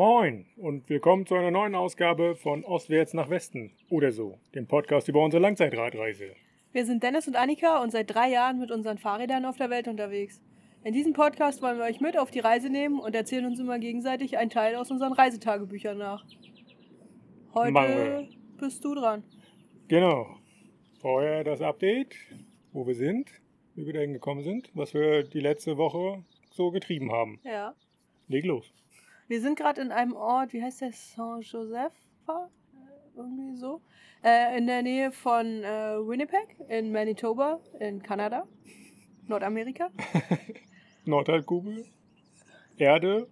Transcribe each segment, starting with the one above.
Moin und willkommen zu einer neuen Ausgabe von Ostwärts nach Westen oder so, dem Podcast über unsere Langzeitradreise. Wir sind Dennis und Annika und seit drei Jahren mit unseren Fahrrädern auf der Welt unterwegs. In diesem Podcast wollen wir euch mit auf die Reise nehmen und erzählen uns immer gegenseitig einen Teil aus unseren Reisetagebüchern nach. Heute Machen bist du dran. Genau. Vorher das Update, wo wir sind, wie wir dahin gekommen sind, was wir die letzte Woche so getrieben haben. Ja. Leg los. Wir sind gerade in einem Ort, wie heißt der? Saint-Joseph? Äh, Irgendwie so. Äh, in der Nähe von äh, Winnipeg in Manitoba in Kanada. Nordamerika. Nordhalbkugel, Erde,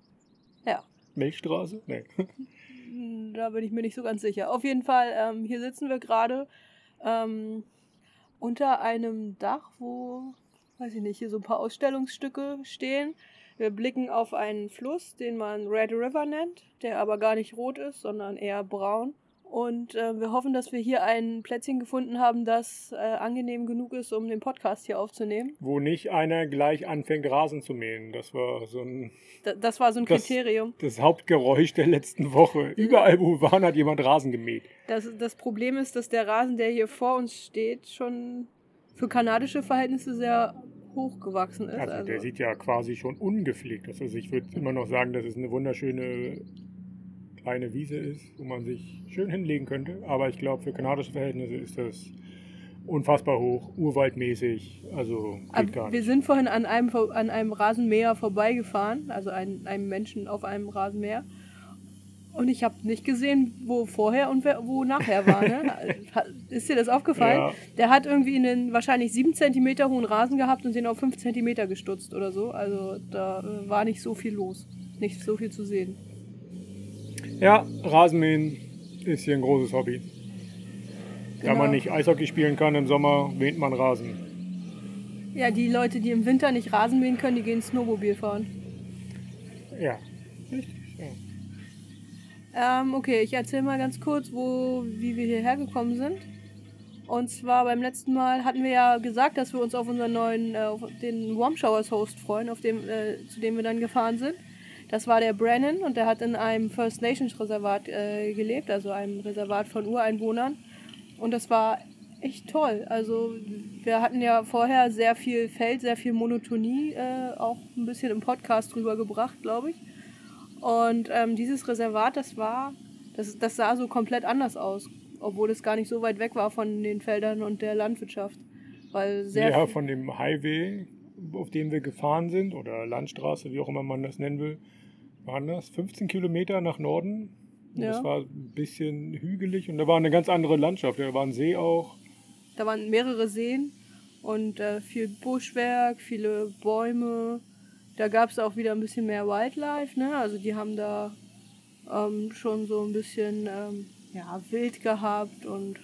Ja. Milchstraße. Nee. Hm, Da bin ich mir nicht so ganz sicher. Auf jeden Fall, ähm, hier sitzen wir gerade ähm, unter einem Dach, wo, weiß ich nicht, hier so ein paar Ausstellungsstücke stehen. Wir blicken auf einen Fluss, den man Red River nennt, der aber gar nicht rot ist, sondern eher braun. Und äh, wir hoffen, dass wir hier ein Plätzchen gefunden haben, das äh, angenehm genug ist, um den Podcast hier aufzunehmen. Wo nicht einer gleich anfängt, Rasen zu mähen. Das war so ein, Da, das war so ein Das- Kriterium. das Hauptgeräusch der letzten Woche. Überall, wo wir waren, hat jemand Rasen gemäht. Das, das Problem ist, dass der Rasen, der hier vor uns steht, schon für kanadische Verhältnisse sehr hochgewachsen ist. Also der sieht ja quasi schon ungepflegt aus. Also ich würde immer noch sagen, dass es eine wunderschöne kleine Wiese ist, wo man sich schön hinlegen könnte. Aber ich glaube, für kanadische Verhältnisse ist das unfassbar hoch, urwaldmäßig. Also geht gar wir nicht. sind vorhin an einem, an einem Rasenmäher vorbeigefahren, also ein, einem Menschen auf einem Rasenmäher. Und ich habe nicht gesehen, wo vorher und wo nachher war. Ne? Ist dir das aufgefallen? Ja. Der hat irgendwie einen wahrscheinlich 7 cm hohen Rasen gehabt und den auf 5 cm gestutzt oder so. Also da äh, war nicht so viel los. Nicht so viel zu sehen. Ja, Rasenmähen ist hier ein großes Hobby. Da Genau. man nicht Eishockey spielen kann im Sommer, mäht man Rasen. Ja, die Leute, die im Winter nicht Rasen mähen können, die gehen Snowmobil fahren. Ja. Richtig. Ähm, okay, ich erzähle mal ganz kurz, wo, wie wir hierher gekommen sind. Und zwar beim letzten Mal hatten wir ja gesagt, dass wir uns auf unseren neuen, äh, auf den Warm Showers Host freuen, auf dem, äh, zu dem wir dann gefahren sind. Das war der Brennan und der hat in einem First Nations Reservat äh, gelebt, also einem Reservat von Ureinwohnern. Und das war echt toll. Also wir hatten ja vorher sehr viel Feld, sehr viel Monotonie, äh, auch ein bisschen im Podcast drüber gebracht, glaube ich. Und ähm, dieses Reservat, das war, das, das sah so komplett anders aus, obwohl es gar nicht so weit weg war von den Feldern und der Landwirtschaft. Weil sehr ja, von dem Highway, auf dem wir gefahren sind, oder Landstraße, wie auch immer man das nennen will, waren das 15 Kilometer nach Norden. Ja. Das war ein bisschen hügelig und da war eine ganz andere Landschaft. Da war ein See auch. da waren mehrere Seen und äh, viel Buschwerk, viele Bäume. Da gab es auch wieder ein bisschen mehr Wildlife, ne? Also die haben da ähm, schon so ein bisschen ähm, ja, wild gehabt und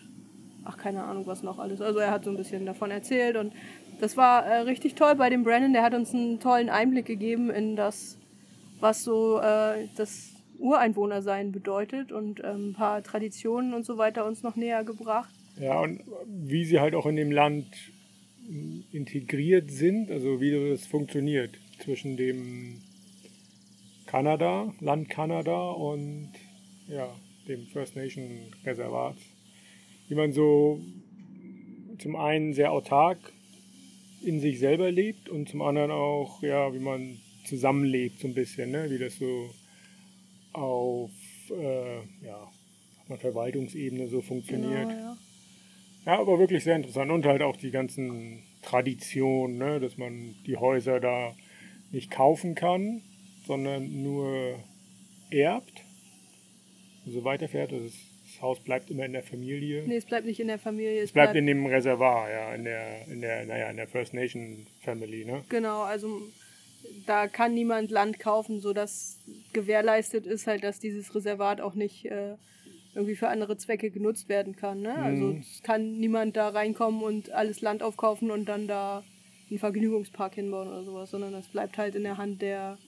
ach, keine Ahnung, was noch alles. Also er hat so ein bisschen davon erzählt und das war äh, richtig toll bei dem Brandon. Der hat uns einen tollen Einblick gegeben in das, was so äh, das Ureinwohnersein bedeutet und ähm, ein paar Traditionen und so weiter uns noch näher gebracht. Ja, und wie sie halt auch in dem Land m, integriert sind, also wie das funktioniert zwischen dem Kanada, Land Kanada und ja, dem First Nation Reservat. Wie man so zum einen sehr autark in sich selber lebt und zum anderen auch, ja, wie man zusammenlebt so ein bisschen, ne? wie das so auf äh, ja, Verwaltungsebene so funktioniert. Genau, ja. Ja, aber wirklich sehr interessant. Und halt auch die ganzen Traditionen, ne? dass man die Häuser da nicht kaufen kann, sondern nur erbt, also weiterfährt. Also das Haus bleibt immer in der Familie. Nee, es bleibt nicht in der Familie. Es es bleibt in dem Reservoir, ja, in der, in der, naja, in der First Nation Family, ne? Genau, also da kann niemand Land kaufen, sodass gewährleistet ist halt, dass dieses Reservat auch nicht äh, irgendwie für andere Zwecke genutzt werden kann. Ne? Also Mhm. es kann niemand da reinkommen und alles Land aufkaufen und dann da einen Vergnügungspark hinbauen oder sowas, sondern das bleibt halt in der Hand der,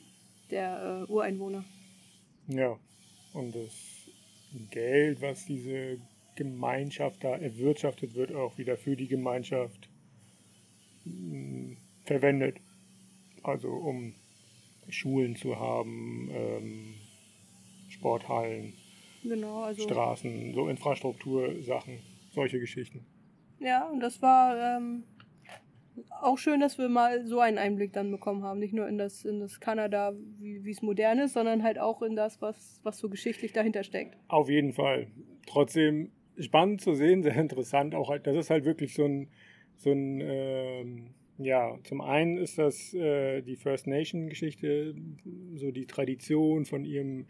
der äh, Ureinwohner. Ja. Und das Geld, was diese Gemeinschaft da erwirtschaftet wird, auch wieder für die Gemeinschaft mh, verwendet. Also um Schulen zu haben, ähm, Sporthallen, Genau, also. Straßen, so Infrastruktursachen, solche Geschichten. Ja, und das war ähm, auch schön, dass wir mal so einen Einblick dann bekommen haben. Nicht nur in das, in das Kanada, wie es modern ist, sondern halt auch in das, was, was so geschichtlich dahinter steckt. Auf jeden Fall. Trotzdem spannend zu sehen, sehr interessant. Auch halt, das ist halt wirklich so ein, so ein ähm, ja, zum einen ist das äh, die First Nation Geschichte, so die Tradition von ihrem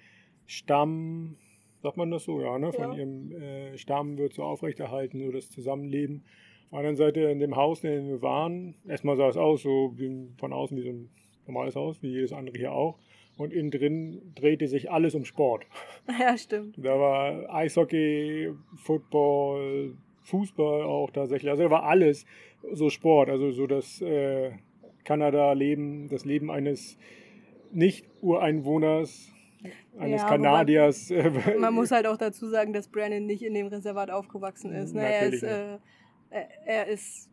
Stamm, sagt man das so, ja, ne? Von Ja. ihrem äh, Stamm wird so aufrechterhalten, so das Zusammenleben. Auf der anderen Seite in dem Haus, in dem wir waren, erstmal sah es aus, so wie, von außen wie so ein normales Haus, wie jedes andere hier auch. Und innen drin drehte sich alles um Sport. Ja, stimmt. Da war Eishockey, Football, Fußball auch tatsächlich. Also da war alles so Sport. Also so das äh, Kanada-Leben, das Leben eines Nicht-Ureinwohners, eines Ja, Kanadiers. äh, Man muss halt auch dazu sagen, dass Brandon nicht in dem Reservat aufgewachsen ist. Ne? Er ist, äh, er, er ist,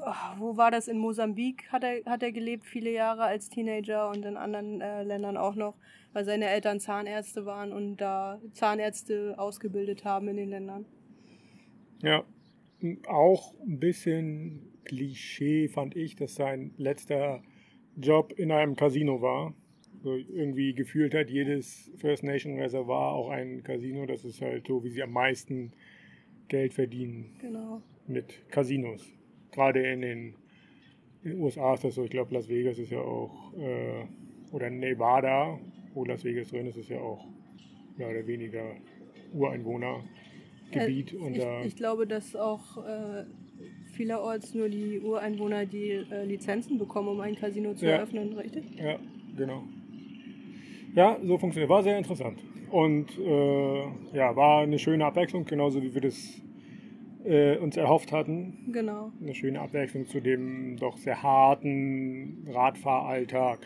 ah, wo war das? In Mosambik hat er, hat er gelebt, viele Jahre als Teenager und in anderen äh, Ländern auch noch, weil seine Eltern Zahnärzte waren und da Zahnärzte ausgebildet haben in den Ländern. Ja, auch ein bisschen Klischee fand ich, dass sein letzter Job in einem Casino war. So irgendwie gefühlt hat jedes First Nation Reservoir auch ein Casino. Das ist halt so, wie sie am meisten Geld verdienen Genau. Mit Casinos. Gerade in den, in den USA ist das so. Ich glaube, Las Vegas ist ja auch, äh, oder Nevada, wo Las Vegas drin ist, ist ja auch mehr oder weniger Ureinwohnergebiet. und ich, da ich glaube, dass auch äh, vielerorts nur die Ureinwohner die äh, Lizenzen bekommen, um ein Casino zu Ja. eröffnen, richtig? Ja, genau. Ja, so funktioniert. War sehr interessant. Und äh, ja, war eine schöne Abwechslung, genauso wie wir das äh, uns erhofft hatten. Genau. Eine schöne Abwechslung zu dem doch sehr harten Radfahralltag,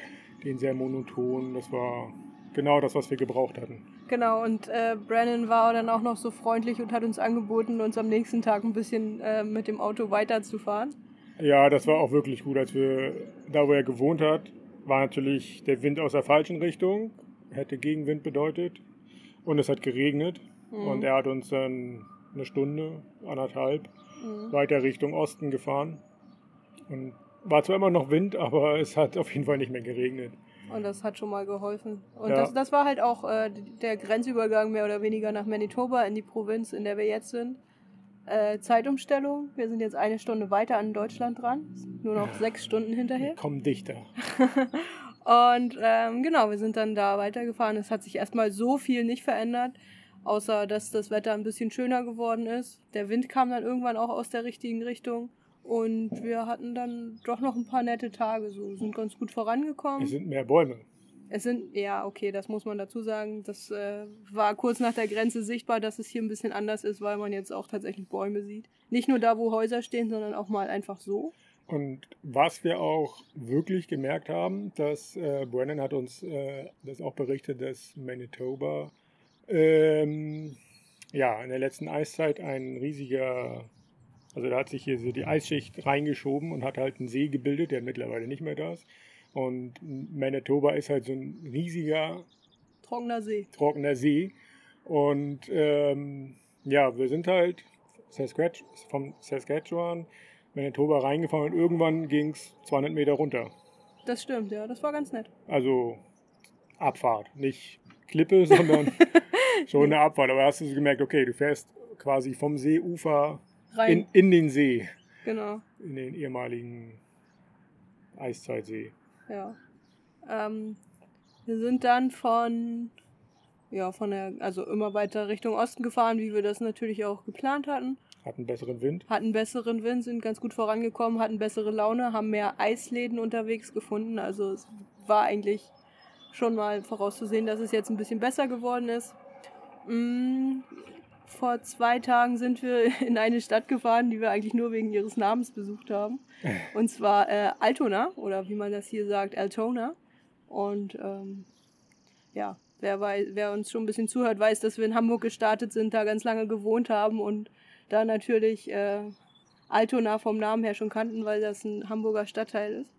den sehr monoton. Das war genau das, was wir gebraucht hatten. Genau, und äh, Brandon war dann auch noch so freundlich und hat uns angeboten, uns am nächsten Tag ein bisschen äh, mit dem Auto weiterzufahren. Ja, das war auch wirklich gut. Als wir da, wo er gewohnt hat, war natürlich der Wind aus der falschen Richtung, hätte Gegenwind bedeutet. Und es hat geregnet. Und er hat uns dann eine Stunde, anderthalb, Mhm. weiter Richtung Osten gefahren. Und war zwar immer noch Wind, aber es hat auf jeden Fall nicht mehr geregnet. Und das hat schon mal geholfen. Und Ja. das, das war halt auch äh, der Grenzübergang mehr oder weniger nach Manitoba in die Provinz, in der wir jetzt sind. Äh, Zeitumstellung. Wir sind jetzt eine Stunde weiter an Deutschland dran. Nur noch sechs Stunden hinterher. Komm dichter. Und ähm, genau, wir sind dann da weitergefahren. Es hat sich erstmal so viel nicht verändert, außer dass das Wetter ein bisschen schöner geworden ist. Der Wind kam dann irgendwann auch aus der richtigen Richtung. Und wir hatten dann doch noch ein paar nette Tage, so sind ganz gut vorangekommen. Es sind mehr Bäume. Es sind, ja, okay, das muss man dazu sagen. Das äh, war kurz nach der Grenze sichtbar, dass es hier ein bisschen anders ist, weil man jetzt auch tatsächlich Bäume sieht. Nicht nur da, wo Häuser stehen, sondern auch mal einfach so. Und was wir auch wirklich gemerkt haben, dass äh, Brennan hat uns äh, das auch berichtet, dass Manitoba ähm, ja in der letzten Eiszeit ein riesiger, also da hat sich hier so die Eisschicht reingeschoben und hat halt einen See gebildet, der mittlerweile nicht mehr da ist. Und Manitoba ist halt so ein riesiger Trockener See. trockener See. Und ähm, ja, wir sind halt Saskatch vom Saskatchewan, Manitoba reingefahren und irgendwann ging es 200 Meter runter. Das stimmt, ja, das war ganz nett. Also Abfahrt, nicht Klippe, sondern schon eine Abfahrt. Aber hast du so gemerkt, okay, du fährst quasi vom Seeufer in, in den See, Genau, in den ehemaligen Eiszeitsee. ja. Ähm, wir sind dann von, ja, von der, also immer weiter Richtung Osten gefahren, wie wir das natürlich auch geplant hatten. Hatten besseren Wind. Hatten besseren Wind, sind ganz gut vorangekommen, hatten bessere Laune, haben mehr Eisläden unterwegs gefunden. Also es war eigentlich schon mal vorauszusehen, dass es jetzt ein bisschen besser geworden ist. Mm, vor zwei Tagen sind wir in eine Stadt gefahren, die wir eigentlich nur wegen ihres Namens besucht haben. Und zwar äh, Altona, oder wie man das hier sagt, Altona. Und ähm, ja, wer, wei- wer uns schon ein bisschen zuhört, weiß, dass wir in Hamburg gestartet sind, da ganz lange gewohnt haben und da natürlich äh, Altona vom Namen her schon kannten, weil das ein Hamburger Stadtteil ist.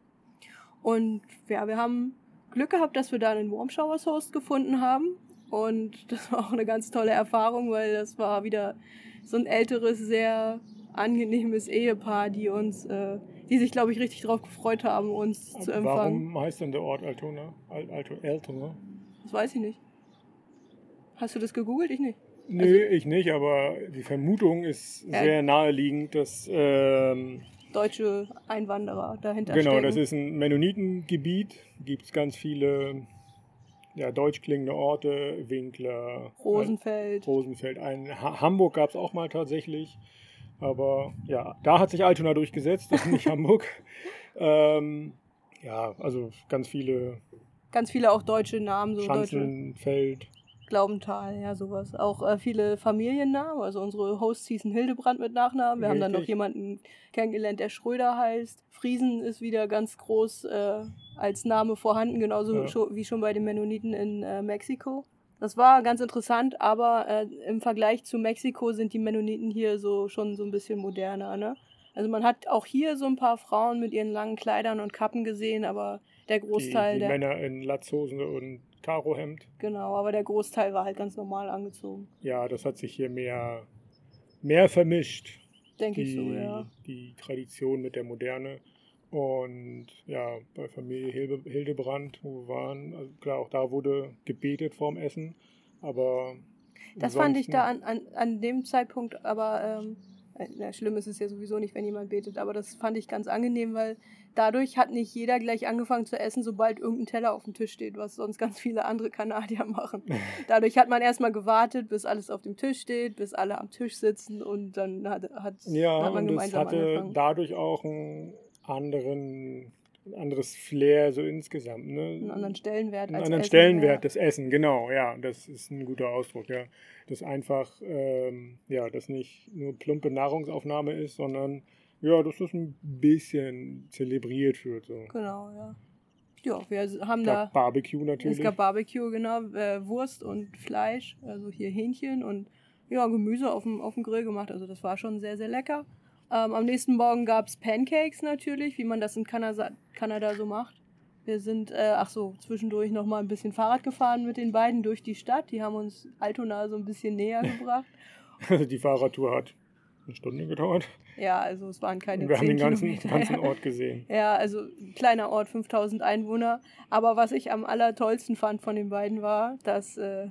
Und ja, wir haben Glück gehabt, dass wir da einen Warm Showers Host gefunden haben. Und das war auch eine ganz tolle Erfahrung, weil das war wieder so ein älteres, sehr angenehmes Ehepaar, die uns, äh, die sich, glaube ich, richtig darauf gefreut haben, uns zu empfangen. Warum heißt denn der Ort Altona? Al Alto Altona? Das weiß ich nicht. Hast du das gegoogelt? Ich nicht. Nö, also, ich nicht, aber die Vermutung ist ja, sehr naheliegend, dass ähm, deutsche Einwanderer dahinter genau, stecken. Genau, das ist ein Mennonitengebiet. Gibt es ganz viele ja, deutsch klingende Orte, Winkler, Rosenfeld. Rosenfeld. Ein, ha Hamburg gab es auch mal tatsächlich. Aber ja, da hat sich Altona durchgesetzt, das ist nicht Hamburg. Ähm, ja, also ganz viele. Ganz viele auch deutsche Namen, so Schanzenfeld. Glaubenthal, ja, sowas. Auch äh, viele Familiennamen. Also unsere Hosts hießen Hildebrand mit Nachnamen. Wir Richtig. haben dann noch jemanden kennengelernt, der Schröder heißt. Friesen ist wieder ganz groß äh, als Name vorhanden, genauso ja. schon, wie schon bei den Mennoniten in äh, Mexiko. Das war ganz interessant, aber äh, im Vergleich zu Mexiko sind die Mennoniten hier so schon so ein bisschen moderner, ne? Also man hat auch hier so ein paar Frauen mit ihren langen Kleidern und Kappen gesehen, aber der Großteil die, die der Männer in Latzhosen und Karohemd. Genau, aber der Großteil war halt ganz normal angezogen. Ja, das hat sich hier mehr, mehr vermischt. Denke ich so, ja. Die Tradition mit der Moderne. Und ja, bei Familie Hildebrand, wo wir waren, also klar, auch da wurde gebetet vorm Essen, aber. Das fand ich da an, an, an dem Zeitpunkt aber ähm, na, schlimm ist es ja sowieso nicht, wenn jemand betet, aber das fand ich ganz angenehm, weil dadurch hat nicht jeder gleich angefangen zu essen, sobald irgendein Teller auf dem Tisch steht, was sonst ganz viele andere Kanadier machen. Dadurch hat man erstmal gewartet, bis alles auf dem Tisch steht, bis alle am Tisch sitzen und dann hat, hat, ja, hat man gemeinsam und es hatte angefangen. dadurch auch einen anderen ein anderes Flair so insgesamt. Ne? Einen anderen Stellenwert. Einen anderen Essen, Stellenwert, ja. das Essen, genau, ja, das ist ein guter Ausdruck, ja. Das einfach, ähm, ja, das nicht nur plumpe Nahrungsaufnahme ist, sondern ja, dass das ein bisschen zelebriert wird. So. Genau, ja. Ja, wir haben da. Barbecue natürlich. Es gab Barbecue, genau, äh, Wurst und Fleisch, also hier Hähnchen und ja, Gemüse auf dem, auf dem Grill gemacht. Also das war schon sehr, sehr lecker. Ähm, am nächsten Morgen gab es Pancakes natürlich, wie man das in Kanada, Kanada so macht. Wir sind, äh, ach so, zwischendurch noch mal ein bisschen Fahrrad gefahren mit den beiden durch die Stadt. Die haben uns Altona so ein bisschen näher gebracht. Also die Fahrradtour hat eine Stunde gedauert. Ja, also es waren keine Und wir haben den ganzen, ganzen Ort gesehen. ja, also kleiner Ort, 5000 Einwohner. Aber was ich am allertollsten fand von den beiden war, dass äh,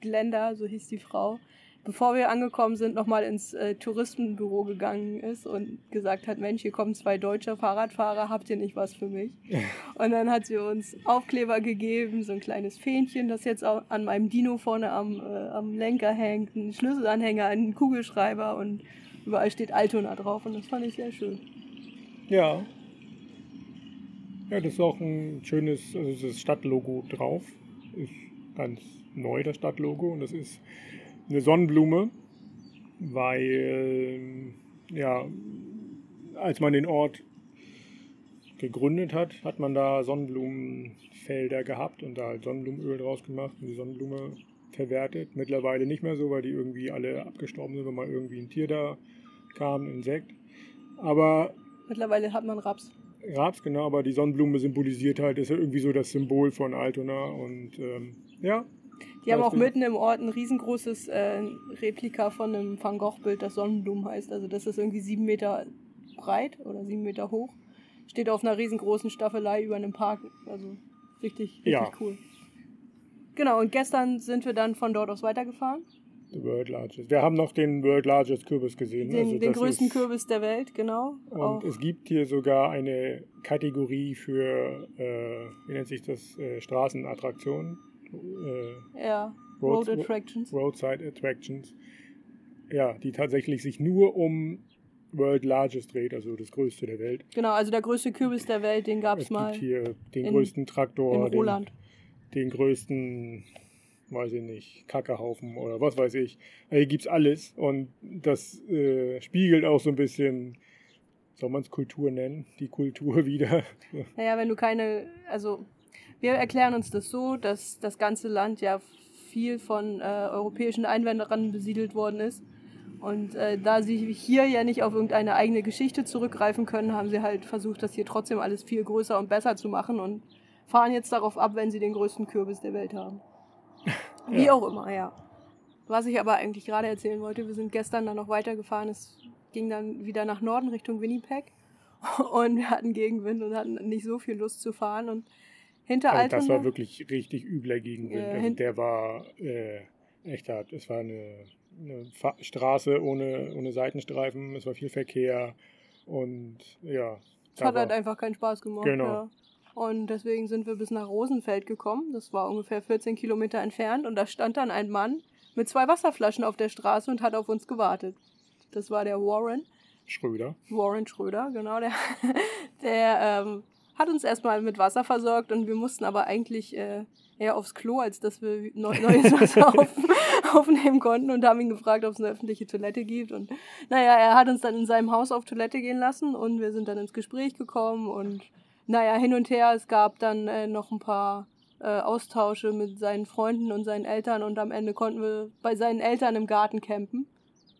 Glenda, so hieß die Frau, bevor wir angekommen sind, nochmal ins äh, Touristenbüro gegangen ist und gesagt hat, Mensch, hier kommen zwei deutsche Fahrradfahrer, habt ihr nicht was für mich? und dann hat sie uns Aufkleber gegeben, so ein kleines Fähnchen, das jetzt auch an meinem Dino vorne am, äh, am Lenker hängt, ein Schlüsselanhänger, einen Kugelschreiber und überall steht Altona drauf und das fand ich sehr schön. Ja. Ja, das ist auch ein schönes, also das Stadtlogo drauf. Ist ganz neu, das Stadtlogo. Und das ist eine Sonnenblume, weil ja, als man den Ort gegründet hat, hat man da Sonnenblumenfelder gehabt und da halt Sonnenblumenöl draus gemacht und die Sonnenblume verwertet. Mittlerweile nicht mehr so, weil die irgendwie alle abgestorben sind, wenn mal irgendwie ein Tier da kam, ein Insekt. Aber mittlerweile hat man Raps. Raps, genau, aber die Sonnenblume symbolisiert halt, ist ja irgendwie so das Symbol von Altona und ähm, ja, die haben auch mitten im Ort ein riesengroßes äh, Replika von einem Van Gogh-Bild, das Sonnenblumen heißt. Also das ist irgendwie sieben Meter breit oder sieben Meter hoch. Steht auf einer riesengroßen Staffelei über einem Park. Also richtig, richtig ja. cool. Genau, und gestern sind wir dann von dort aus weitergefahren. The World Largest. Wir haben noch den World Largest Kürbis gesehen. Den, also den größten ist, Kürbis der Welt, genau. Und auch. es gibt hier sogar eine Kategorie für, äh, wie nennt sich das, äh, Straßenattraktionen äh, ja, Road, Road Attractions. Roadside Attractions. Ja, die tatsächlich sich nur um World Largest dreht, also das größte der Welt. Genau, also der größte Kürbis der Welt, den gab es mal. Gibt hier den größten Traktor, in Roland. Den, den größten, weiß ich nicht, Kackehaufen oder was weiß ich. Also hier gibt es alles und das äh, spiegelt auch so ein bisschen, soll man es Kultur nennen, die Kultur wieder. Naja, wenn du keine, also wir erklären uns das so, dass das ganze Land ja viel von äh, europäischen Einwanderern besiedelt worden ist. Und äh, da sie hier ja nicht auf irgendeine eigene Geschichte zurückgreifen können, haben sie halt versucht, das hier trotzdem alles viel größer und besser zu machen und fahren jetzt darauf ab, wenn sie den größten Kürbis der Welt haben. Wie Ja. auch immer, ja. Was ich aber eigentlich gerade erzählen wollte, wir sind gestern dann noch weitergefahren. Es ging dann wieder nach Norden Richtung Winnipeg. Und wir hatten Gegenwind und hatten nicht so viel Lust zu fahren. Und hinter Also Altona. das war wirklich richtig übler Gegenwind. Ja, also der war äh, echt hart. Es war eine, eine Straße ohne, ohne Seitenstreifen, es war viel Verkehr und ja. Es hat halt einfach keinen Spaß gemacht. Genau. Ja. Und deswegen sind wir bis nach Rosenfeld gekommen. Das war ungefähr 14 Kilometer entfernt. Und da stand dann ein Mann mit zwei Wasserflaschen auf der Straße und hat auf uns gewartet. Das war der Warren. Schröder. Warren Schröder, genau. Der, der ähm, hat uns erstmal mit Wasser versorgt und wir mussten aber eigentlich äh, eher aufs Klo, als dass wir neu, neues Wasser auf, aufnehmen konnten und haben ihn gefragt, ob es eine öffentliche Toilette gibt. Und naja, er hat uns dann in seinem Haus auf Toilette gehen lassen und wir sind dann ins Gespräch gekommen und naja, hin und her. Es gab dann äh, noch ein paar äh, Austausche mit seinen Freunden und seinen Eltern und am Ende konnten wir bei seinen Eltern im Garten campen,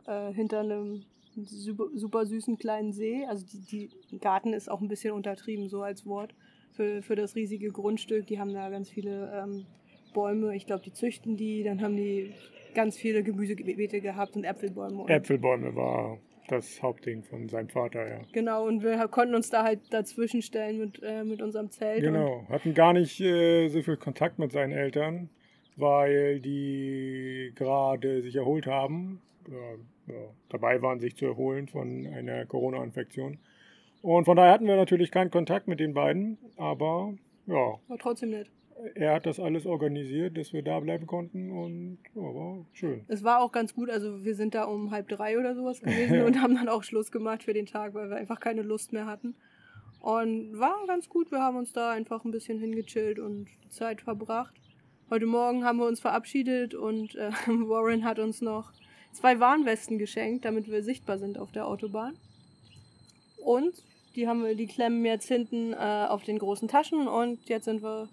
äh, hinter einem super, super süßen kleinen See. Also die, die Garten ist auch ein bisschen untertrieben, so als Wort, für, für das riesige Grundstück. Die haben da ganz viele ähm, Bäume, ich glaube, die züchten die. Dann haben die ganz viele Gemüsebeete gehabt und Äpfelbäume. Und Äpfelbäume war das Hauptding von seinem Vater, ja. Genau, und wir konnten uns da halt dazwischen stellen mit, äh, mit unserem Zelt. Genau. Hatten gar nicht äh, so viel Kontakt mit seinen Eltern, weil die gerade sich erholt haben. Ja, ja, dabei waren, sich zu erholen von einer Corona-Infektion. Und von daher hatten wir natürlich keinen Kontakt mit den beiden, aber ja, war trotzdem nett. Er hat das alles organisiert, dass wir da bleiben konnten und ja, war schön. Es war auch ganz gut, also wir sind da um halb drei oder sowas gewesen und haben dann auch Schluss gemacht für den Tag, weil wir einfach keine Lust mehr hatten. Und war ganz gut, wir haben uns da einfach ein bisschen hingechillt und Zeit verbracht. Heute Morgen haben wir uns verabschiedet und äh, Warren hat uns noch zwei Warnwesten geschenkt, damit wir sichtbar sind auf der Autobahn. Und die haben wir, die klemmen jetzt hinten äh, auf den großen Taschen und jetzt sind wir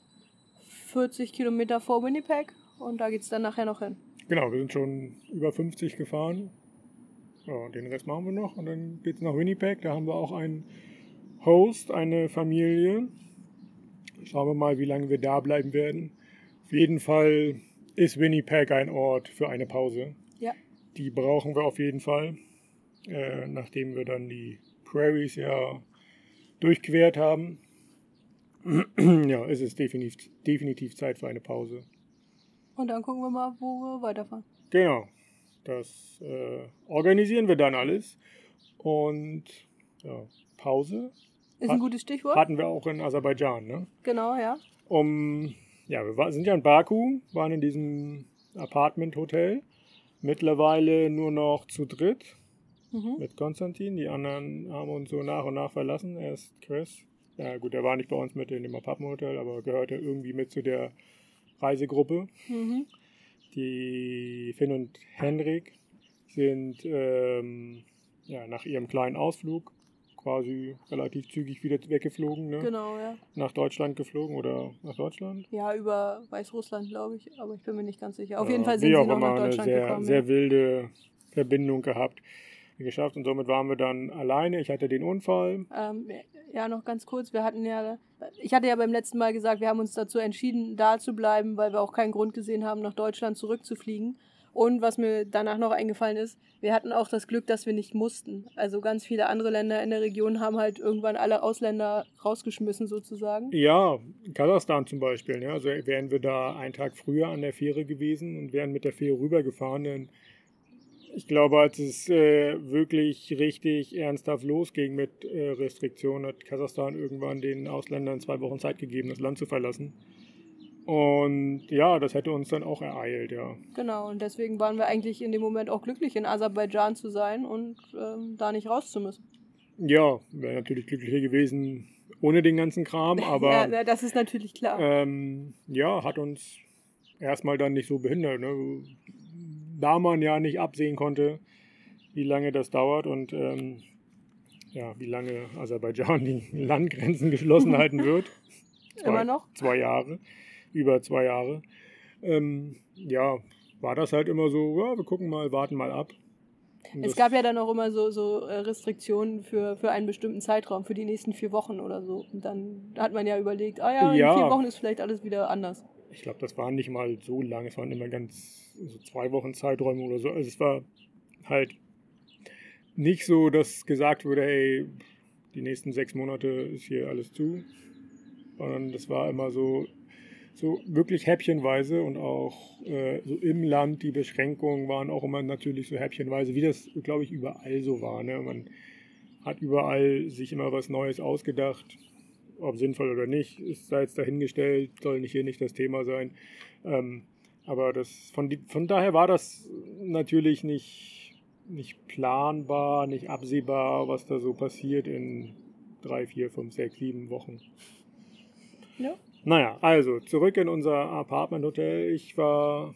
40 Kilometer vor Winnipeg und da geht's dann nachher noch hin. Genau, wir sind schon über 50 gefahren. Ja, den Rest machen wir noch und dann geht es nach Winnipeg. Da haben wir auch einen Host, eine Familie. Schauen wir mal, wie lange wir da bleiben werden. Auf jeden Fall ist Winnipeg ein Ort für eine Pause. Ja. Die brauchen wir auf jeden Fall, äh, nachdem wir dann die Prairies ja durchquert haben. ja, es ist definitiv, definitiv Zeit für eine Pause. Und dann gucken wir mal, wo wir weiterfahren. Genau. Das äh, organisieren wir dann alles. Und ja, Pause Ist Hat- ein gutes Stichwort. hatten wir auch in Aserbaidschan. Ne? Genau, ja. Um, ja, wir war, sind ja in Baku, waren in diesem Apartment-Hotel. Mittlerweile nur noch zu dritt Mhm. mit Konstantin. Die anderen haben uns so nach und nach verlassen. Erst Chris. Ja gut, der war nicht bei uns mit in dem Apartment-Hotel, aber gehörte irgendwie mit zu der Reisegruppe. Mhm. Die Finn und Henrik sind ähm, ja, nach ihrem kleinen Ausflug quasi relativ zügig wieder weggeflogen, ne? Genau, ja. nach Deutschland geflogen oder nach Deutschland. Ja, über Weißrussland, glaube ich, aber ich bin mir nicht ganz sicher. Auf Ja, jeden Fall sind sie auch noch immer nach eine Deutschland sehr, gekommen. sehr wilde Verbindung gehabt, geschafft und somit waren wir dann alleine. Ich hatte den Unfall. Ähm, ja, noch ganz kurz. Wir hatten ja, ich hatte ja beim letzten Mal gesagt, wir haben uns dazu entschieden, da zu bleiben, weil wir auch keinen Grund gesehen haben, nach Deutschland zurückzufliegen. Und was mir danach noch eingefallen ist, wir hatten auch das Glück, dass wir nicht mussten. Also ganz viele andere Länder in der Region haben halt irgendwann alle Ausländer rausgeschmissen sozusagen. Ja, Kasachstan zum Beispiel. Ne? Also wären wir da einen Tag früher an der Fähre gewesen und wären mit der Fähre rübergefahren, dann ich glaube, als es äh, wirklich richtig ernsthaft losging mit äh, Restriktionen, hat Kasachstan irgendwann den Ausländern zwei Wochen Zeit gegeben, das Land zu verlassen. Und ja, das hätte uns dann auch ereilt, ja. Genau, und deswegen waren wir eigentlich in dem Moment auch glücklich, in Aserbaidschan zu sein und ähm, da nicht raus zu müssen. Ja, wäre natürlich glücklicher gewesen ohne den ganzen Kram, aber ja, das ist natürlich klar. ähm, ja, hat uns erstmal dann nicht so behindert. Ne? Da man ja nicht absehen konnte, wie lange das dauert und ähm, ja, wie lange Aserbaidschan die Landgrenzen geschlossen halten wird. Immer noch? Zwei Jahre, über zwei Jahre. Ähm, ja, war das halt immer so, ja, wir gucken mal, warten mal ab. Und Es gab ja dann auch immer so, so äh, Restriktionen für, für einen bestimmten Zeitraum, für die nächsten vier Wochen oder so. Und dann hat man ja überlegt, ah ja, in Ja. vier Wochen ist vielleicht alles wieder anders. Ich glaube, das waren nicht mal so lang, es waren immer ganz so zwei Wochen Zeiträume oder so. Also es war halt nicht so, dass gesagt wurde, hey, die nächsten sechs Monate ist hier alles zu, sondern das war immer so, so wirklich häppchenweise und auch äh, so im Land die Beschränkungen waren auch immer natürlich so häppchenweise, wie das, glaube ich, überall so war. Ne? Man hat überall sich immer was Neues ausgedacht, ob sinnvoll oder nicht, ist da jetzt dahingestellt, soll nicht hier nicht das Thema sein. Ähm, aber das, von, von daher war das natürlich nicht, nicht planbar, nicht absehbar, was da so passiert in drei, vier, fünf, sechs, sieben Wochen. Ja. Naja, also zurück in unser Apartment-Hotel. Ich war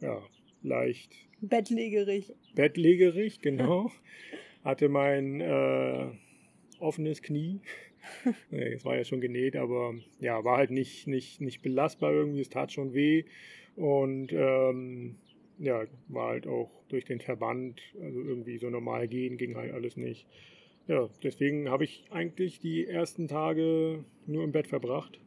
ja leicht Bettlägerig. bettlägerig, genau. Hatte mein äh, offenes Knie. Es war ja schon genäht, aber ja, war halt nicht, nicht, nicht belastbar irgendwie. Es tat schon weh. Und ähm, ja, war halt auch durch den Verband, also irgendwie so normal gehen ging halt alles nicht. Ja, deswegen habe ich eigentlich die ersten Tage nur im Bett verbracht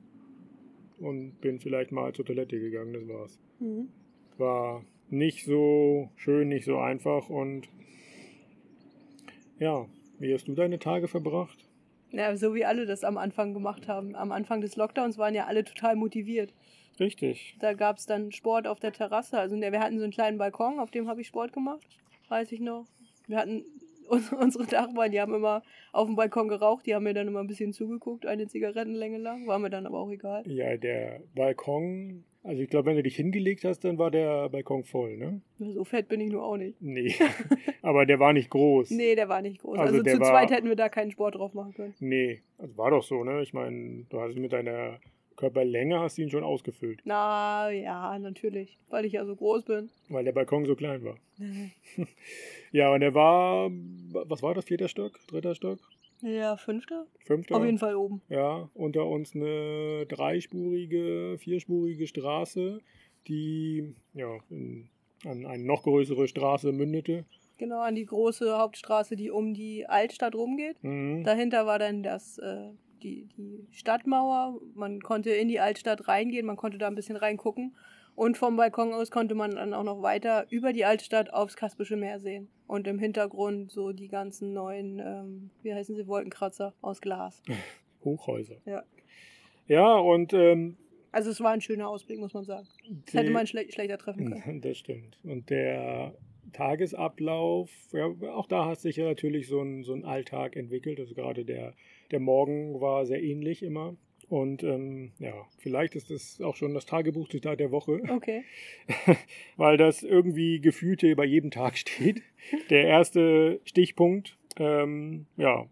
und bin vielleicht mal zur Toilette gegangen, das war's. Mhm. War nicht so schön, nicht so einfach und ja, wie hast du deine Tage verbracht? Ja, so wie alle das am Anfang gemacht haben. Am Anfang des Lockdowns waren ja alle total motiviert. Richtig. Da gab es dann Sport auf der Terrasse. Also ne, wir hatten so einen kleinen Balkon, auf dem habe ich Sport gemacht. Weiß ich noch. Wir hatten uns- unsere Nachbarn, die haben immer auf dem Balkon geraucht. Die haben mir dann immer ein bisschen zugeguckt, eine Zigarettenlänge lang. War mir dann aber auch egal. Ja, der Balkon, also ich glaube, wenn du dich hingelegt hast, dann war der Balkon voll, ne? So fett bin ich nur auch nicht. Nee, aber der war nicht groß. Nee, der war nicht groß. Also Also, zu war- zweit hätten wir da keinen Sport drauf machen können. Nee, also war doch so, ne? Ich meine, du hast mit deiner Körperlänge hast du ihn schon ausgefüllt, Na ja, natürlich. Weil ich ja so groß bin. weil der Balkon so klein war. Ja, und der war, was war das, vierter Stock, dritter Stock, Ja, fünfter? fünfter? Auf jeden Fall oben. Ja, unter uns eine dreispurige, vierspurige Straße, die ja, in, an eine noch größere Straße mündete. Genau, an die große Hauptstraße, die um die Altstadt rumgeht. Mhm. Dahinter war dann das, äh, die, die Stadtmauer. Man konnte in die Altstadt reingehen, man konnte da ein bisschen reingucken. Und vom Balkon aus konnte man dann auch noch weiter über die Altstadt aufs Kaspische Meer sehen. Und im Hintergrund so die ganzen neuen, ähm, wie heißen sie, Wolkenkratzer aus Glas. Hochhäuser. Ja. Ja, und ähm, Also es war ein schöner Ausblick, muss man sagen. Das hätte man schle schlechter treffen können. Das stimmt. Und der Tagesablauf, ja, auch da hat sich ja natürlich so ein, so ein Alltag entwickelt. Also gerade der, der Morgen war sehr ähnlich immer. Und ähm, ja, vielleicht ist das auch schon das Tagebuchzitat der Woche, Okay. weil das irgendwie gefühlt hier bei jedem Tag steht. Der erste Stichpunkt, ähm, ja,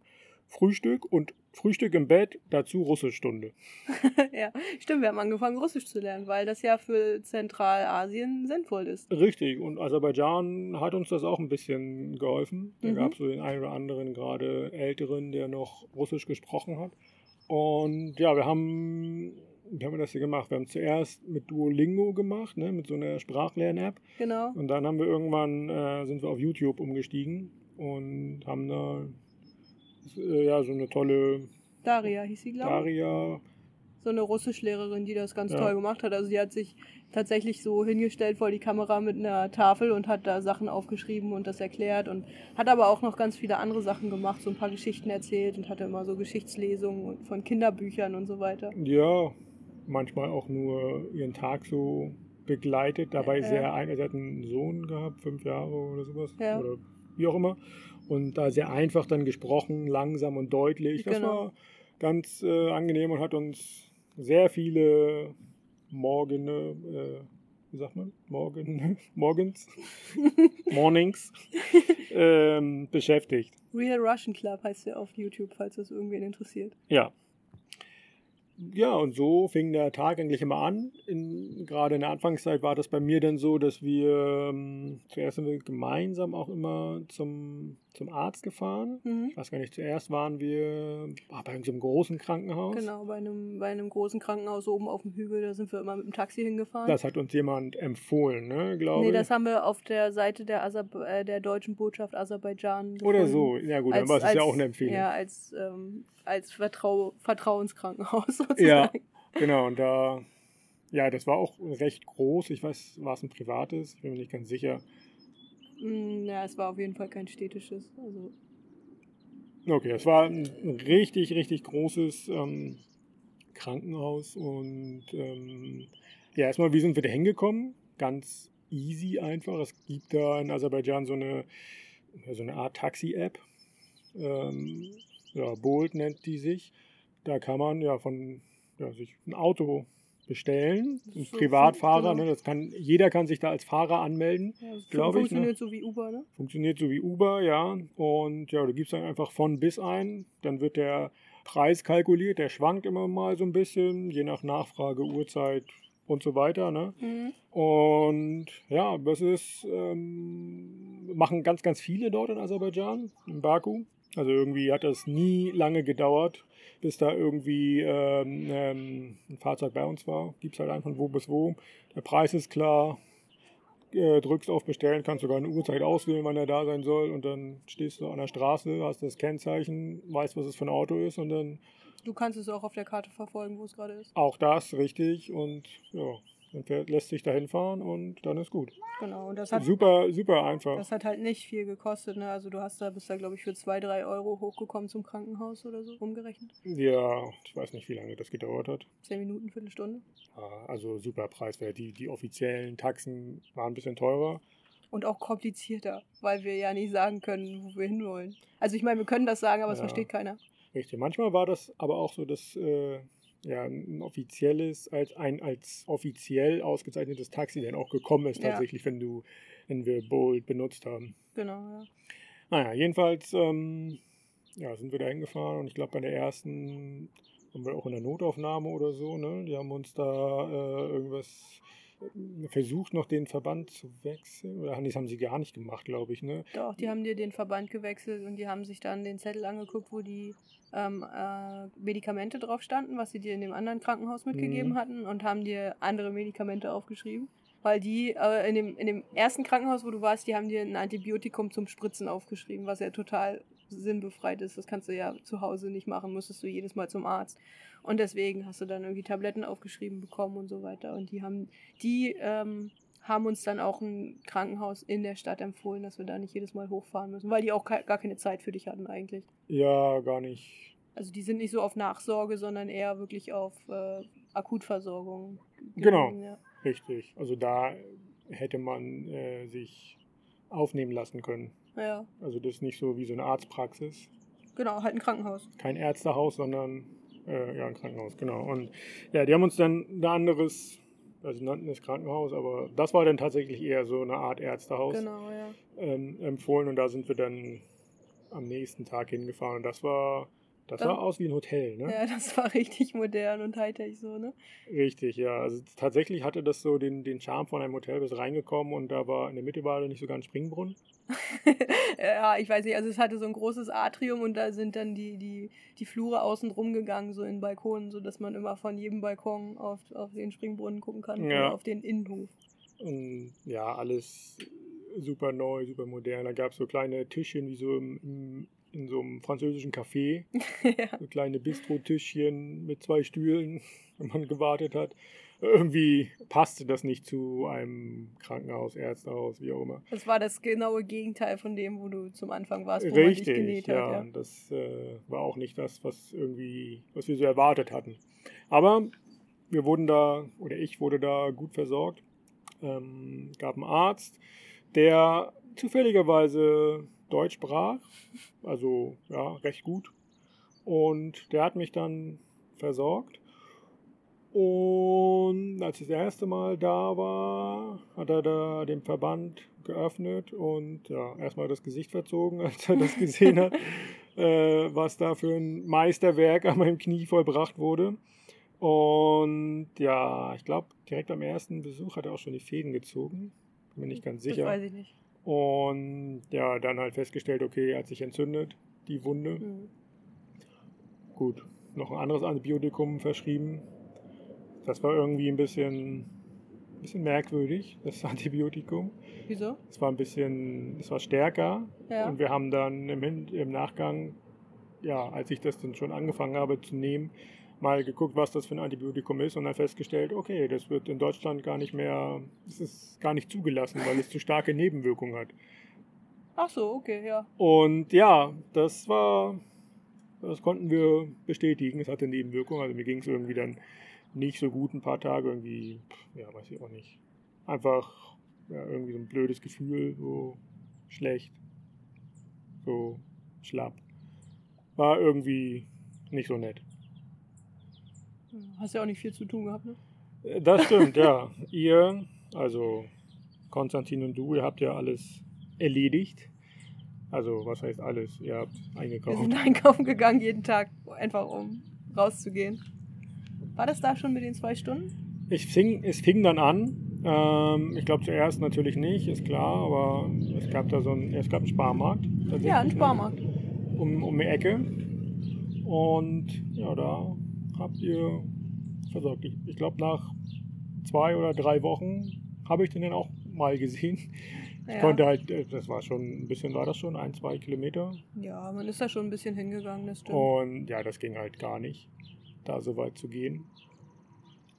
Frühstück und Frühstück im Bett, dazu Russischstunde. ja, stimmt, wir haben angefangen, Russisch zu lernen, weil das ja für Zentralasien sinnvoll ist. Richtig, und Aserbaidschan hat uns das auch ein bisschen geholfen. Da Mhm. gab es so den einen oder anderen, gerade Älteren, der noch Russisch gesprochen hat. Und ja, wir haben, wie haben wir das hier gemacht? Wir haben zuerst mit Duolingo gemacht, ne, mit so einer Sprachlern-App. Genau. Und dann haben wir irgendwann, äh, sind wir auf YouTube umgestiegen und haben da äh, ja, so eine tolle Daria hieß sie, glaube ich. Daria. So eine Russischlehrerin, die das ganz Ja. toll gemacht hat. Also sie hat sich tatsächlich so hingestellt vor die Kamera mit einer Tafel und hat da Sachen aufgeschrieben und das erklärt und hat aber auch noch ganz viele andere Sachen gemacht, so ein paar Geschichten erzählt und hatte immer so Geschichtslesungen von Kinderbüchern und so weiter. Ja, manchmal auch nur ihren Tag so begleitet, dabei Ja. sehr ein, sie hat einen Sohn gehabt, fünf Jahre oder sowas, Ja. oder wie auch immer. Und da sehr einfach dann gesprochen, langsam und deutlich. Das Genau. war ganz äh, angenehm und hat uns sehr viele Morgene, äh, wie sagt man? Morgen, morgens, mornings ähm, beschäftigt. Real Russian Club heißt der auf YouTube, falls das irgendwen interessiert. Ja. Ja, und so fing der Tag eigentlich immer an. In, gerade in der Anfangszeit war das bei mir dann so, dass wir ähm, zuerst sind wir gemeinsam auch immer zum, zum Arzt gefahren. Mhm. Ich weiß gar nicht, zuerst waren wir ah, bei so einem großen Krankenhaus. Genau, bei einem, bei einem großen Krankenhaus oben auf dem Hügel, da sind wir immer mit dem Taxi hingefahren. Das hat uns jemand empfohlen, ne, glaube nee, ich. das haben wir auf der Seite der, Aser äh, der deutschen Botschaft Aserbaidschan Oder gefunden. so. Ja gut, dann Als- war es ja als- auch eine Empfehlung. Ja, als, ähm, als Vertrau Vertrauenskrankenhaus sozusagen. Ja. Genau, und da ja, das war auch recht groß. Ich weiß, war es ein privates? Ich bin mir nicht ganz sicher. Mm, Ja, es war auf jeden Fall kein städtisches. Also, Okay, es war ein richtig, richtig großes ähm, Krankenhaus und ähm, ja, erstmal, wie sind wir da hingekommen? Ganz easy einfach. Es gibt da in Aserbaidschan so eine, so eine Art Taxi-App. Ähm, ja, Bolt nennt die sich. Da kann man ja von ja, sich ein Auto bestellen. Ein So, Privatfahrer, ne, das kann, jeder kann sich da als Fahrer anmelden. ja, es Glaub ich, ne? funktioniert so wie Uber, ne? Funktioniert so wie Uber, ja. Und ja, du gibst dann einfach von bis ein. Dann wird der Preis kalkuliert. Der schwankt immer mal so ein bisschen, je nach Nachfrage, Uhrzeit und so weiter. Ne? Mhm. Und ja, das ist, ähm, machen ganz, ganz viele dort in Aserbaidschan, in Baku. Also irgendwie hat das nie lange gedauert, bis da irgendwie ähm, ähm, ein Fahrzeug bei uns war. Gibt es halt einfach von wo bis wo. Der Preis ist klar. Äh, drückst auf Bestellen, kannst sogar eine Uhrzeit auswählen, wann er da sein soll. Und dann stehst du an der Straße, hast das Kennzeichen, weißt, was es für ein Auto ist. Und dann Du kannst es auch auf der Karte verfolgen, wo es gerade ist. auch das richtig. Und ja, dann fährt, lässt sich da hinfahren und dann ist gut. Genau. Und das hat, Super, super einfach. das hat halt nicht viel gekostet, ne? Also du hast da, bist da, glaube ich, für 2, 3 Euro hochgekommen zum Krankenhaus oder so, umgerechnet. Ja, ich weiß nicht, wie lange das gedauert hat. 10 Minuten, Viertelstunde. Ja, Also super preiswert. Die, die offiziellen Taxen waren ein bisschen teurer. Und auch komplizierter, weil wir ja nicht sagen können, wo wir hinwollen. Also ich meine, wir können das sagen, aber es Ja. versteht keiner. Richtig. Manchmal war das aber auch so, dass äh, ja, ein offizielles, als ein als offiziell ausgezeichnetes Taxi dann auch gekommen ist, Ja. tatsächlich, wenn du, wenn wir Bolt benutzt haben. Genau, ja. Naja, jedenfalls ähm, ja, sind wir da hingefahren und ich glaube, bei der ersten waren wir auch in der Notaufnahme oder so, ne? Die haben uns da äh, irgendwas versucht, noch den Verband zu wechseln. Oder das haben sie gar nicht gemacht, glaube ich, ne? Doch, die haben dir den Verband gewechselt und die haben sich dann den Zettel angeguckt, wo die ähm, äh, Medikamente drauf standen, was sie dir in dem anderen Krankenhaus mitgegeben Mhm. hatten und haben dir andere Medikamente aufgeschrieben. Weil die äh, in, dem, in dem ersten Krankenhaus, wo du warst, die haben dir ein Antibiotikum zum Spritzen aufgeschrieben, was ja total sinnbefreit ist. Das kannst du ja zu Hause nicht machen, müsstest du jedes Mal zum Arzt. Und deswegen hast du dann irgendwie Tabletten aufgeschrieben bekommen und so weiter. Und die haben, die ähm, haben uns dann auch ein Krankenhaus in der Stadt empfohlen, dass wir da nicht jedes Mal hochfahren müssen, weil die auch ke- gar keine Zeit für dich hatten eigentlich. Ja, gar nicht. Also die sind nicht so auf Nachsorge, sondern eher wirklich auf äh, Akutversorgung. Genau. Ja. Richtig. Also da hätte man äh, sich aufnehmen lassen können. ja, Also das ist nicht so wie so eine Arztpraxis. genau, halt ein Krankenhaus. Kein Ärztehaus, sondern äh, ja, ein Krankenhaus, genau. Und ja, die haben uns dann ein anderes, also nannten es Krankenhaus, aber das war dann tatsächlich eher so eine Art Ärztehaus Genau, ja. ähm, empfohlen und da sind wir dann am nächsten Tag hingefahren und das war, das sah aus wie ein Hotel, ne? Ja, das war richtig modern und hightech so, ne? Richtig, ja. Also tatsächlich hatte das so den, den Charme von einem Hotel, bis reingekommen und da war in der Mitte war da nicht sogar ein Springbrunnen. ja, ich weiß nicht, also es hatte so ein großes Atrium und da sind dann die, die, die Flure außen drum gegangen, so in Balkonen, sodass man immer von jedem Balkon auf, auf den Springbrunnen gucken kann Ja. oder auf den Innenhof. Und ja, alles super neu, super modern. Da gab es so kleine Tischchen wie so im, im, in so einem französischen Café. ja. So kleine Bistro-Tischchen mit zwei Stühlen, wenn man gewartet hat. Irgendwie passte das nicht zu einem Krankenhaus, Ärztehaus, wie auch immer. Das war das genaue Gegenteil von dem, wo du zum Anfang warst, wo man dich Richtig, genäht ja. hat. Ja. Das äh, war auch nicht das, was irgendwie, was wir so erwartet hatten. Aber wir wurden da, oder ich wurde da gut versorgt. Ähm, gab einen Arzt, der zufälligerweise Deutsch sprach, also ja, recht gut. Und der hat mich dann versorgt. Und als ich das erste Mal da war, hat er da den Verband geöffnet und ja, erstmal das Gesicht verzogen, als er das gesehen hat, äh, was da für ein Meisterwerk an meinem Knie vollbracht wurde. Und ja, ich glaube, direkt am ersten Besuch hat er auch schon die Fäden gezogen. Bin mir nicht ganz Das sicher. weiß ich nicht. Und ja, dann halt festgestellt, okay, er hat sich entzündet, die Wunde. Hm. Gut, noch ein anderes Antibiotikum verschrieben. Das war irgendwie ein bisschen, bisschen merkwürdig, das Antibiotikum. Wieso? Es war ein bisschen, es war stärker. Ja. Und wir haben dann im, Hin- im Nachgang, ja, als ich das dann schon angefangen habe zu nehmen, mal geguckt, was das für ein Antibiotikum ist und dann festgestellt, okay, das wird in Deutschland gar nicht mehr, es ist gar nicht zugelassen, weil es zu starke Nebenwirkungen hat. Ach so, okay, ja. Und ja, das war, das konnten wir bestätigen. Es hatte Nebenwirkungen, also mir ging es irgendwie dann nicht so gut ein paar Tage, irgendwie, ja, weiß ich auch nicht. Einfach ja, irgendwie so ein blödes Gefühl, so schlecht, so schlapp. War irgendwie nicht so nett. Hast ja auch nicht viel zu tun gehabt, ne? Das stimmt, ja. Ihr, also Konstantin und du, ihr habt ja alles erledigt. Also, was heißt alles? Ihr habt eingekauft. Wir sind einkaufen gegangen jeden Tag, einfach um rauszugehen. War das da schon mit den zwei Stunden? Ich fing, es fing dann an. Ähm, ich glaube zuerst natürlich nicht, ist klar, aber es gab da so einen, es gab einen Sparmarkt. Ja, einen Sparmarkt. Um, um die Ecke. Und ja, da habt ihr versorgt. Ich, ich glaube, nach zwei oder drei Wochen habe ich den dann auch mal gesehen. Ich Ja. konnte halt, äh, das war schon ein bisschen, war das schon, ein, zwei Kilometer. Ja, man ist da schon ein bisschen hingegangen, das stimmt. Und ja, das ging halt gar nicht, da so weit zu gehen.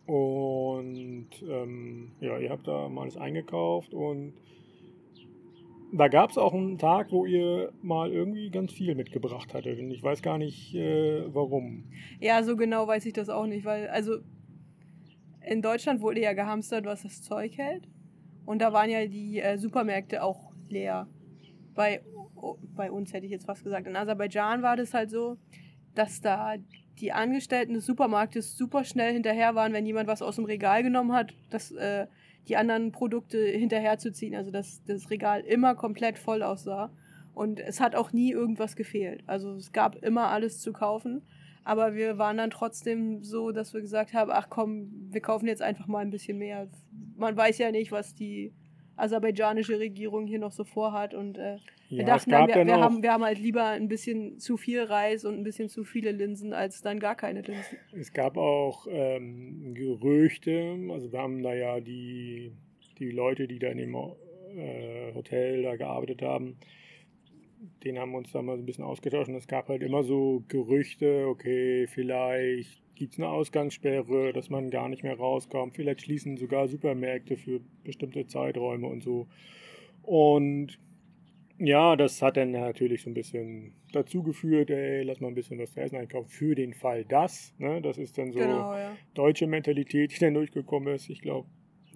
Und ähm, ja, ihr habt da mal alles eingekauft und da gab es auch einen Tag, wo ihr mal irgendwie ganz viel mitgebracht hattet. Und ich weiß gar nicht, äh, warum. Ja, so genau weiß ich das auch nicht, weil, also in Deutschland wurde ja gehamstert, was das Zeug hält. Und da waren ja die äh, Supermärkte auch leer. Bei, oh, bei uns hätte ich jetzt fast gesagt. In Aserbaidschan war das halt so, dass da die Angestellten des Supermarktes super schnell hinterher waren, wenn jemand was aus dem Regal genommen hat, dass äh, die anderen Produkte hinterherzuziehen. Also dass das Regal immer komplett voll aussah. Und es hat auch nie irgendwas gefehlt. Also es gab immer alles zu kaufen. Aber wir waren dann trotzdem so, dass wir gesagt haben, ach komm, wir kaufen jetzt einfach mal ein bisschen mehr. Man weiß ja nicht, was die aserbaidschanische Regierung hier noch so vorhat. Und äh, wir Ja, dachten, gab wir, wir, haben, wir haben halt lieber ein bisschen zu viel Reis und ein bisschen zu viele Linsen, als dann gar keine Linsen. es gab auch ähm, Gerüchte, also wir haben da ja die, die Leute, die da in dem äh, Hotel da gearbeitet haben, den haben wir uns da mal so ein bisschen ausgetauscht und es gab halt immer so Gerüchte, okay, vielleicht gibt es eine Ausgangssperre, dass man gar nicht mehr rauskommt, vielleicht schließen sogar Supermärkte für bestimmte Zeiträume und so. Und ja, das hat dann natürlich so ein bisschen dazu geführt, ey, lass mal ein bisschen was zu essen einkaufen für den Fall das. Ne? Das ist dann so Genau, ja. deutsche Mentalität, die dann durchgekommen ist. Ich glaube,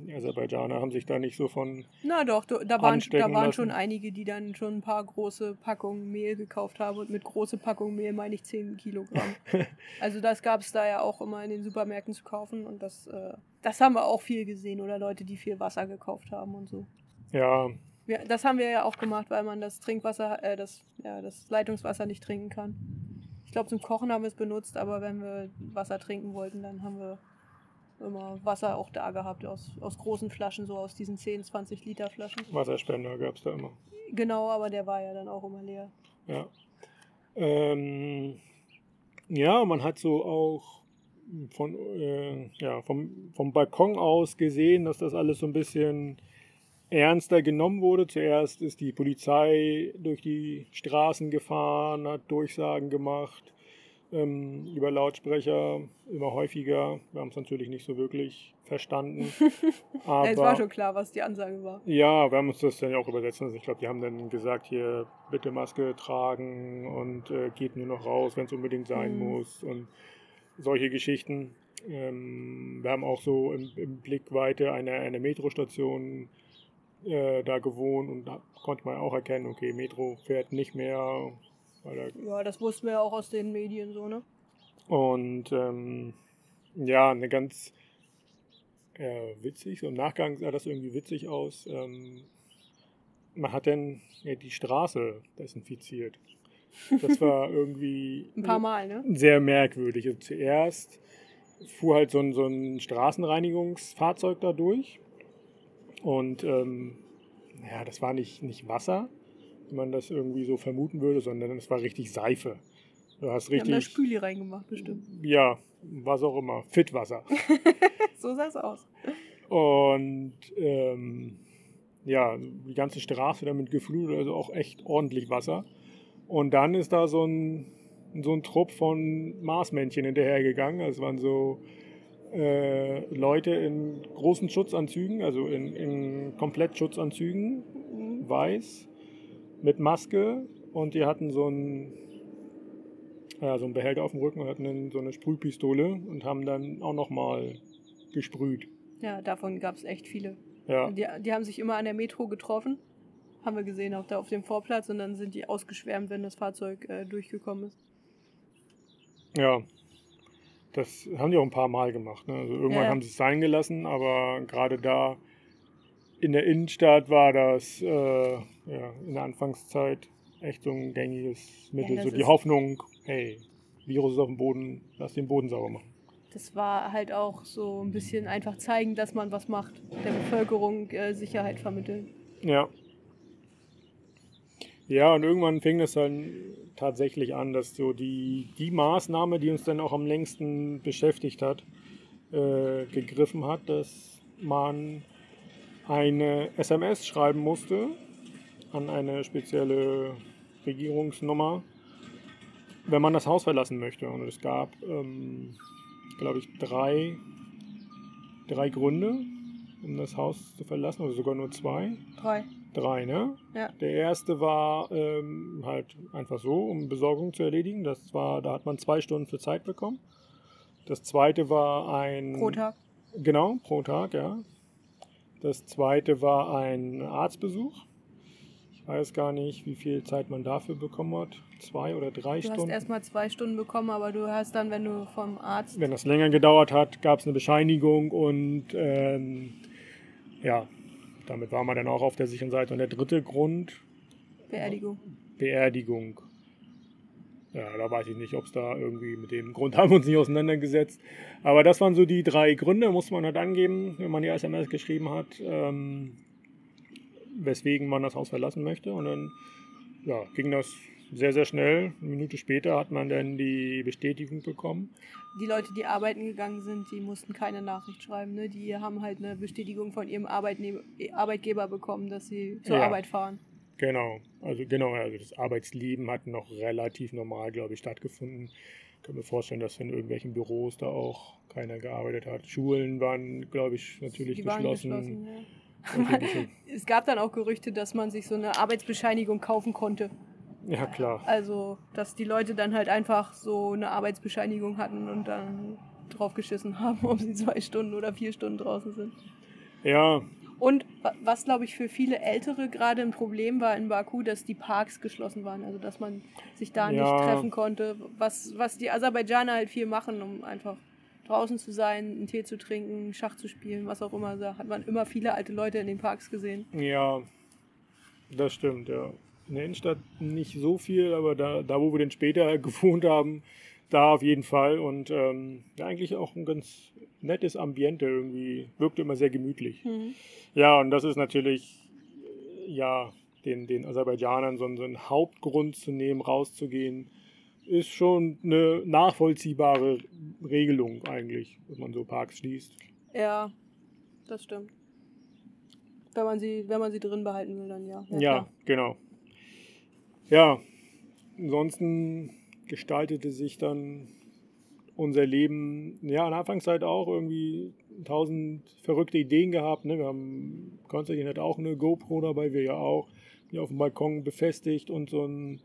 die Aserbaidschaner haben sich da nicht so von. Na doch, do- da waren, da waren schon einige, die dann schon ein paar große Packungen Mehl gekauft haben. Und mit große Packung Mehl meine ich 10 Kilogramm. also das gab es da ja auch immer in den Supermärkten zu kaufen. Und das, äh, das haben wir auch viel gesehen. Oder Leute, die viel Wasser gekauft haben und so. Ja, Wir, das haben wir ja auch gemacht, weil man das Trinkwasser, äh, das, ja, das Leitungswasser nicht trinken kann. Ich glaube, zum Kochen haben wir es benutzt, aber wenn wir Wasser trinken wollten, dann haben wir immer Wasser auch da gehabt, aus, aus großen Flaschen, so aus diesen 10, 20 Liter Flaschen. Wasserspender gab es da immer. Genau, aber der war ja dann auch immer leer. Ja. Ähm, ja, man hat so auch von, äh, ja, vom, vom Balkon aus gesehen, dass das alles so ein bisschen ernster genommen wurde. Zuerst ist die Polizei durch die Straßen gefahren, hat Durchsagen gemacht ähm, über Lautsprecher, immer häufiger. Wir haben es natürlich nicht so wirklich verstanden. aber es war schon klar, was die Ansage war. ja, wir haben uns das dann ja auch übersetzen lassen. Ich glaube, die haben dann gesagt, hier bitte Maske tragen und äh, geht nur noch raus, wenn es unbedingt sein Mhm. muss und solche Geschichten. Ähm, wir haben auch so im, im Blickweite eine, eine Metrostation äh, da gewohnt und da konnte man auch erkennen, okay, Metro fährt nicht mehr. Ja, das wussten wir ja auch aus den Medien so, ne? Und ähm, ja, eine ganz äh, witzig, so im Nachgang sah das irgendwie witzig aus. Ähm, man hat dann ja, die Straße desinfiziert. Das war irgendwie Ein paar Mal, ne? sehr merkwürdig. Und zuerst fuhr halt so ein, so ein Straßenreinigungsfahrzeug da durch. Und ähm, ja, das war nicht, nicht Wasser, man das irgendwie so vermuten würde, sondern es war richtig Seife. Du hast Wir haben da richtig. Spüli reingemacht, bestimmt. Ja, was auch immer. Fitwasser. So sah es aus. Und ähm, ja, die ganze Straße damit geflutet, also auch echt ordentlich Wasser. Und dann ist da so ein, so ein Trupp von Marsmännchen hinterhergegangen. Also es waren so äh, Leute in großen Schutzanzügen, also in, in Komplettschutzanzügen, weiß, mit Maske und die hatten so ein ja, so einen Behälter auf dem Rücken und hatten so eine Sprühpistole und haben dann auch nochmal gesprüht. Ja, davon gab es echt viele. Ja. Die, die haben sich immer an der Metro getroffen. Haben wir gesehen, auch da auf dem Vorplatz. Und dann sind die ausgeschwärmt, wenn das Fahrzeug äh, durchgekommen ist. Ja. Das haben die auch ein paar Mal gemacht. Ne? Also irgendwann ja. haben sie es sein gelassen, aber gerade da in der Innenstadt war das äh, ja, in der Anfangszeit echt so ein gängiges Mittel. das so die Hoffnung, hey, Virus ist auf dem Boden, lass den Boden sauber machen. Das war halt auch so ein bisschen einfach zeigen, dass man was macht. Der Bevölkerung äh, Sicherheit vermitteln. Ja. Ja, und irgendwann fing das dann tatsächlich an, dass so die, die Maßnahme, die uns dann auch am längsten beschäftigt hat, äh, gegriffen hat, dass man eine SMS schreiben musste an eine spezielle Regierungsnummer, wenn man das Haus verlassen möchte. Und es gab, ähm, glaube ich, drei, drei Gründe, um das Haus zu verlassen, oder sogar nur zwei. Drei. Drei, ne? Ja. Der erste war ähm, halt einfach so, um Besorgung zu erledigen. Das war, da hat man zwei Stunden für Zeit bekommen. Das zweite war ein. Pro Tag. Genau, pro Tag, ja. Das zweite war ein Arztbesuch. Ich weiß gar nicht, wie viel Zeit man dafür bekommen hat. Zwei oder drei Du hast Stunden. erstmal zwei Stunden bekommen, aber du hast dann, wenn du vom Arzt. Wenn das länger gedauert hat, gab es eine Bescheinigung und ähm, ja, damit war man dann auch auf der sicheren Seite. Und der dritte Grund, Beerdigung. Beerdigung. Ja, da weiß ich nicht, ob es da irgendwie mit dem Grund haben wir uns nicht auseinandergesetzt. Aber das waren so die drei Gründe, muss man halt angeben, wenn man die SMS geschrieben hat, ähm, weswegen man das Haus verlassen möchte. Und dann ja, ging das sehr, sehr schnell. Eine Minute später hat man dann die Bestätigung bekommen. Die Leute, die arbeiten gegangen sind, die mussten keine Nachricht schreiben. Ne? Die haben halt eine Bestätigung von ihrem Arbeitgeber bekommen, dass sie zur Ja. Arbeit fahren. Genau, also genau, also das Arbeitsleben hat noch relativ normal, glaube ich, stattgefunden. Ich kann mir vorstellen, dass in irgendwelchen Büros da auch keiner gearbeitet hat. Schulen waren, glaube ich, natürlich Die waren geschlossen. geschlossen. Ja. Es gab dann auch Gerüchte, dass man sich so eine Arbeitsbescheinigung kaufen konnte. Ja, klar. Also, dass die Leute dann halt einfach so eine Arbeitsbescheinigung hatten und dann draufgeschissen haben, ob sie zwei Stunden oder vier Stunden draußen sind. Ja, Und wa- was, glaube ich, für viele Ältere gerade ein Problem war in Baku, dass die Parks geschlossen waren. Also, dass man sich da Ja. nicht treffen konnte. Was, was die Aserbaidschaner halt viel machen, um einfach draußen zu sein, einen Tee zu trinken, Schach zu spielen, was auch immer. Da hat man immer viele alte Leute in den Parks gesehen. ja, das stimmt, ja. In der Innenstadt nicht so viel, aber da, da wo wir dann später gewohnt haben, da auf jeden Fall. Und ähm, ja, eigentlich auch ein ganz nettes Ambiente irgendwie. Wirkte immer sehr gemütlich. Ja, und das ist natürlich, äh, ja, den, den Aserbaidschanern so, einen- so einen Hauptgrund zu nehmen, rauszugehen, ist schon eine nachvollziehbare Regelung eigentlich, wenn man so Parks schließt. Ja, das stimmt. Wenn man sie, wenn man sie drin behalten will, dann ja. Ja, klar. genau. Ja, ansonsten gestaltete sich dann unser Leben, ja, in der Anfangszeit auch irgendwie tausend verrückte Ideen gehabt. Ne? Wir haben, Konstantin hat auch eine GoPro dabei, wir ja auch, die auf dem Balkon befestigt und so ein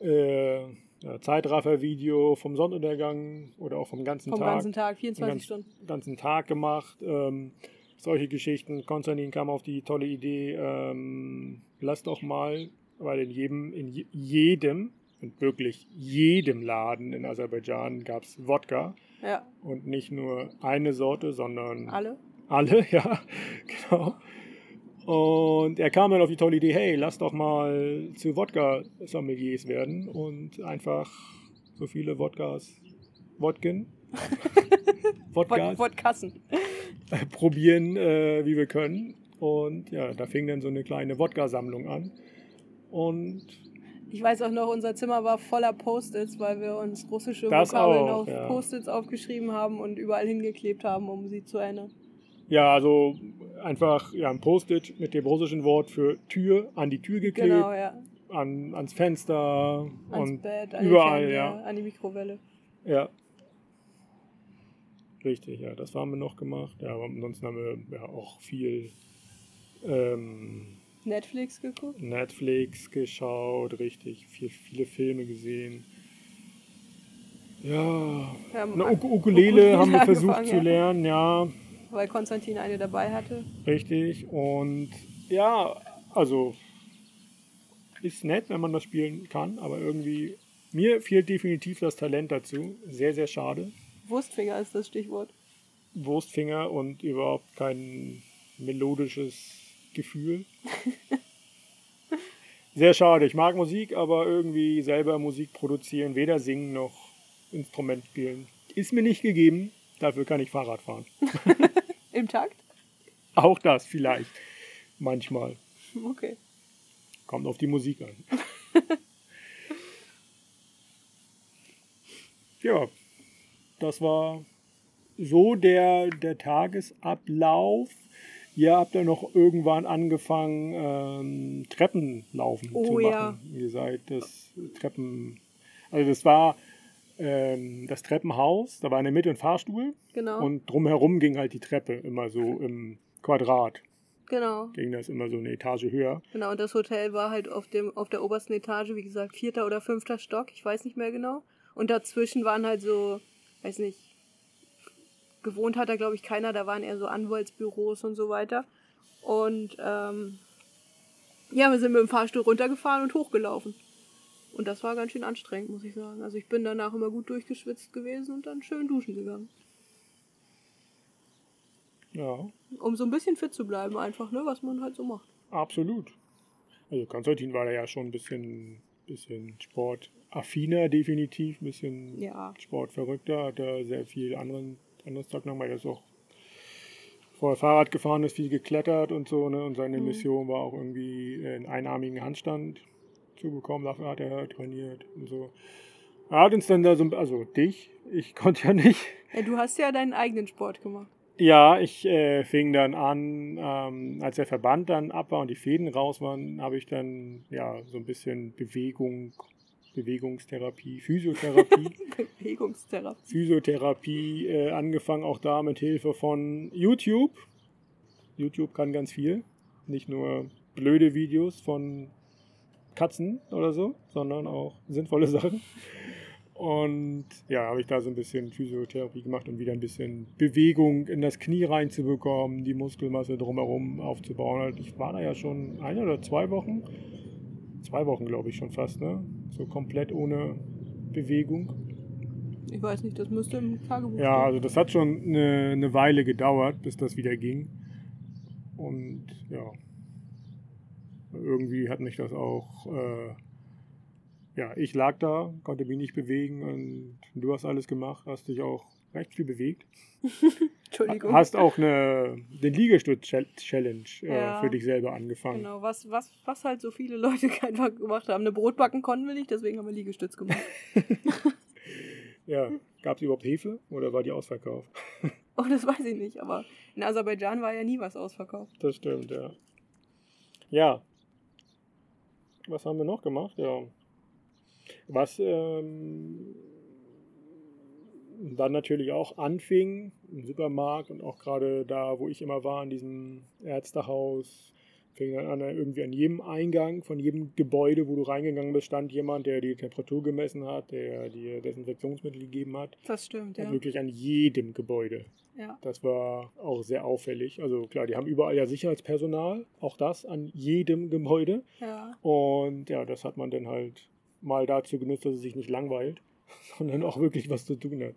äh, ja, Zeitraffer-Video vom Sonnenuntergang oder auch vom ganzen Vom Tag ganzen Tag, 24 ganz- Stunden. ganzen Tag gemacht. Ähm, solche Geschichten. Konstantin kam auf die tolle Idee, ähm, lass doch mal, weil in jedem, in je- jedem, und wirklich jedem Laden in Aserbaidschan gab es Wodka. Ja, Und nicht nur eine Sorte, sondern alle. alle, ja, genau. Und er kam dann auf die tolle Idee, hey, lass doch mal zu Wodka-Sommeliers werden und einfach so viele Wodkas, Wodken, Wodkas Wod Kassen. probieren, äh, wie wir können. Und ja, da fing dann so eine kleine Wodka-Sammlung an. Und Ich weiß auch noch, unser Zimmer war voller Post-its, weil wir uns russische Das Vokabeln auch, auf ja. Post-its aufgeschrieben haben und überall hingeklebt haben, um sie zu erinnern. ja, also einfach ja, ein Post-it mit dem russischen Wort für Tür an die Tür geklebt. Genau, ja. an, ans Fenster Ans und Bett, an überall, Fernseher, ja. an die Mikrowelle. Ja. Richtig, ja, das haben wir noch gemacht. Ja, aber ansonsten haben wir ja auch viel ähm, Netflix geguckt. Netflix geschaut, richtig, viel, viele Filme gesehen. Ja, eine Uk Ukulele haben wir versucht zu lernen, ja, Weil Konstantin eine dabei hatte. richtig. Und ja, also ist nett, wenn man das spielen kann, aber irgendwie, mir fehlt definitiv das Talent dazu. Sehr, sehr schade. Wurstfinger ist das Stichwort. Wurstfinger und überhaupt kein melodisches Gefühl. Sehr schade. Ich mag Musik, aber irgendwie selber Musik produzieren, weder singen noch Instrument spielen, ist mir nicht gegeben. Dafür kann ich Fahrrad fahren. Im Takt? Auch das vielleicht. Manchmal. Okay. Kommt auf die Musik an. ja, das war so der, der Tagesablauf. Ihr habt ja noch irgendwann angefangen, ähm, Treppenlaufen Oh zu machen. ja. Ihr seid das Treppen. Also das war ähm, das Treppenhaus, da war in der Mitte ein Fahrstuhl Genau. und drumherum ging halt die Treppe immer so im Quadrat. genau. Ging das immer so eine Etage höher. Genau. Und das Hotel war halt auf, dem, auf der obersten Etage, wie gesagt, vierter oder fünfter Stock. Ich weiß nicht mehr genau. Und dazwischen waren halt so, weiß nicht, gewohnt hat da, glaube ich, keiner. Da waren eher so Anwaltsbüros und so weiter. Und ähm, ja, wir sind mit dem Fahrstuhl runtergefahren und hochgelaufen. Und das war ganz schön anstrengend, muss ich sagen. Also ich bin danach immer gut durchgeschwitzt gewesen und dann schön duschen gegangen. Ja, Um so ein bisschen fit zu bleiben einfach, ne, was man halt so macht. absolut. Also Konstantin war da ja schon ein bisschen, bisschen sportaffiner, definitiv, ein bisschen Ja. sportverrückter, hat da sehr viel anderen, anderes Zeug gemacht. Er ist auch vorher Fahrrad gefahren, ist viel geklettert und so, ne? Und seine Mhm. Mission war auch irgendwie einen einarmigen Handstand zu bekommen. Dafür hat er trainiert und so. Er hat uns dann da so, also dich, ich konnte ja nicht. ja. Du hast ja deinen eigenen Sport gemacht. Ja, ich äh, fing dann an, ähm, als der Verband dann ab war und die Fäden raus waren, habe ich dann ja so ein bisschen Bewegung, Bewegungstherapie, Physiotherapie, Bewegungstherapie. Physiotherapie äh, angefangen, auch da mit Hilfe von YouTube. YouTube kann ganz viel, nicht nur blöde Videos von Katzen oder so, sondern auch sinnvolle Sachen. Und ja, habe ich da so ein bisschen Physiotherapie gemacht, um wieder ein bisschen Bewegung in das Knie reinzubekommen, die Muskelmasse drumherum aufzubauen. Ich war da ja schon eine oder zwei Wochen, zwei Wochen glaube ich schon fast, ne? So komplett ohne Bewegung. Ich weiß nicht, das müsste im Tagebuch Ja, also das hat schon eine, eine Weile gedauert, bis das wieder ging. Und ja, irgendwie hat mich das auch, äh, ja, ich lag da, konnte mich nicht bewegen und du hast alles gemacht, hast dich auch recht viel bewegt. Entschuldigung. Hast auch eine, den Liegestütz-Challenge äh, Ja. für dich selber angefangen. Genau, was, was, was halt so viele Leute einfach gemacht haben. Eine Brotbacken konnten wir nicht, deswegen haben wir Liegestütz gemacht. Ja, gab es überhaupt Hefe oder war die ausverkauft? Oh, das weiß ich nicht, aber in Aserbaidschan war ja nie was ausverkauft. Das stimmt, ja. Ja. Was haben wir noch gemacht? Ja. Was ähm, dann natürlich auch anfing im Supermarkt und auch gerade da, wo ich immer war, in diesem Ärztehaus, fing dann an, irgendwie an jedem Eingang von jedem Gebäude, wo du reingegangen bist, stand jemand, der die Temperatur gemessen hat, der dir Desinfektionsmittel gegeben hat. Das stimmt, ja. Wirklich an jedem Gebäude. ja. Das war auch sehr auffällig. Also klar, die haben überall ja Sicherheitspersonal, auch das an jedem Gebäude. Ja. Und ja, das hat man dann halt mal dazu genutzt, dass es sich nicht langweilt, sondern auch wirklich was zu tun hat.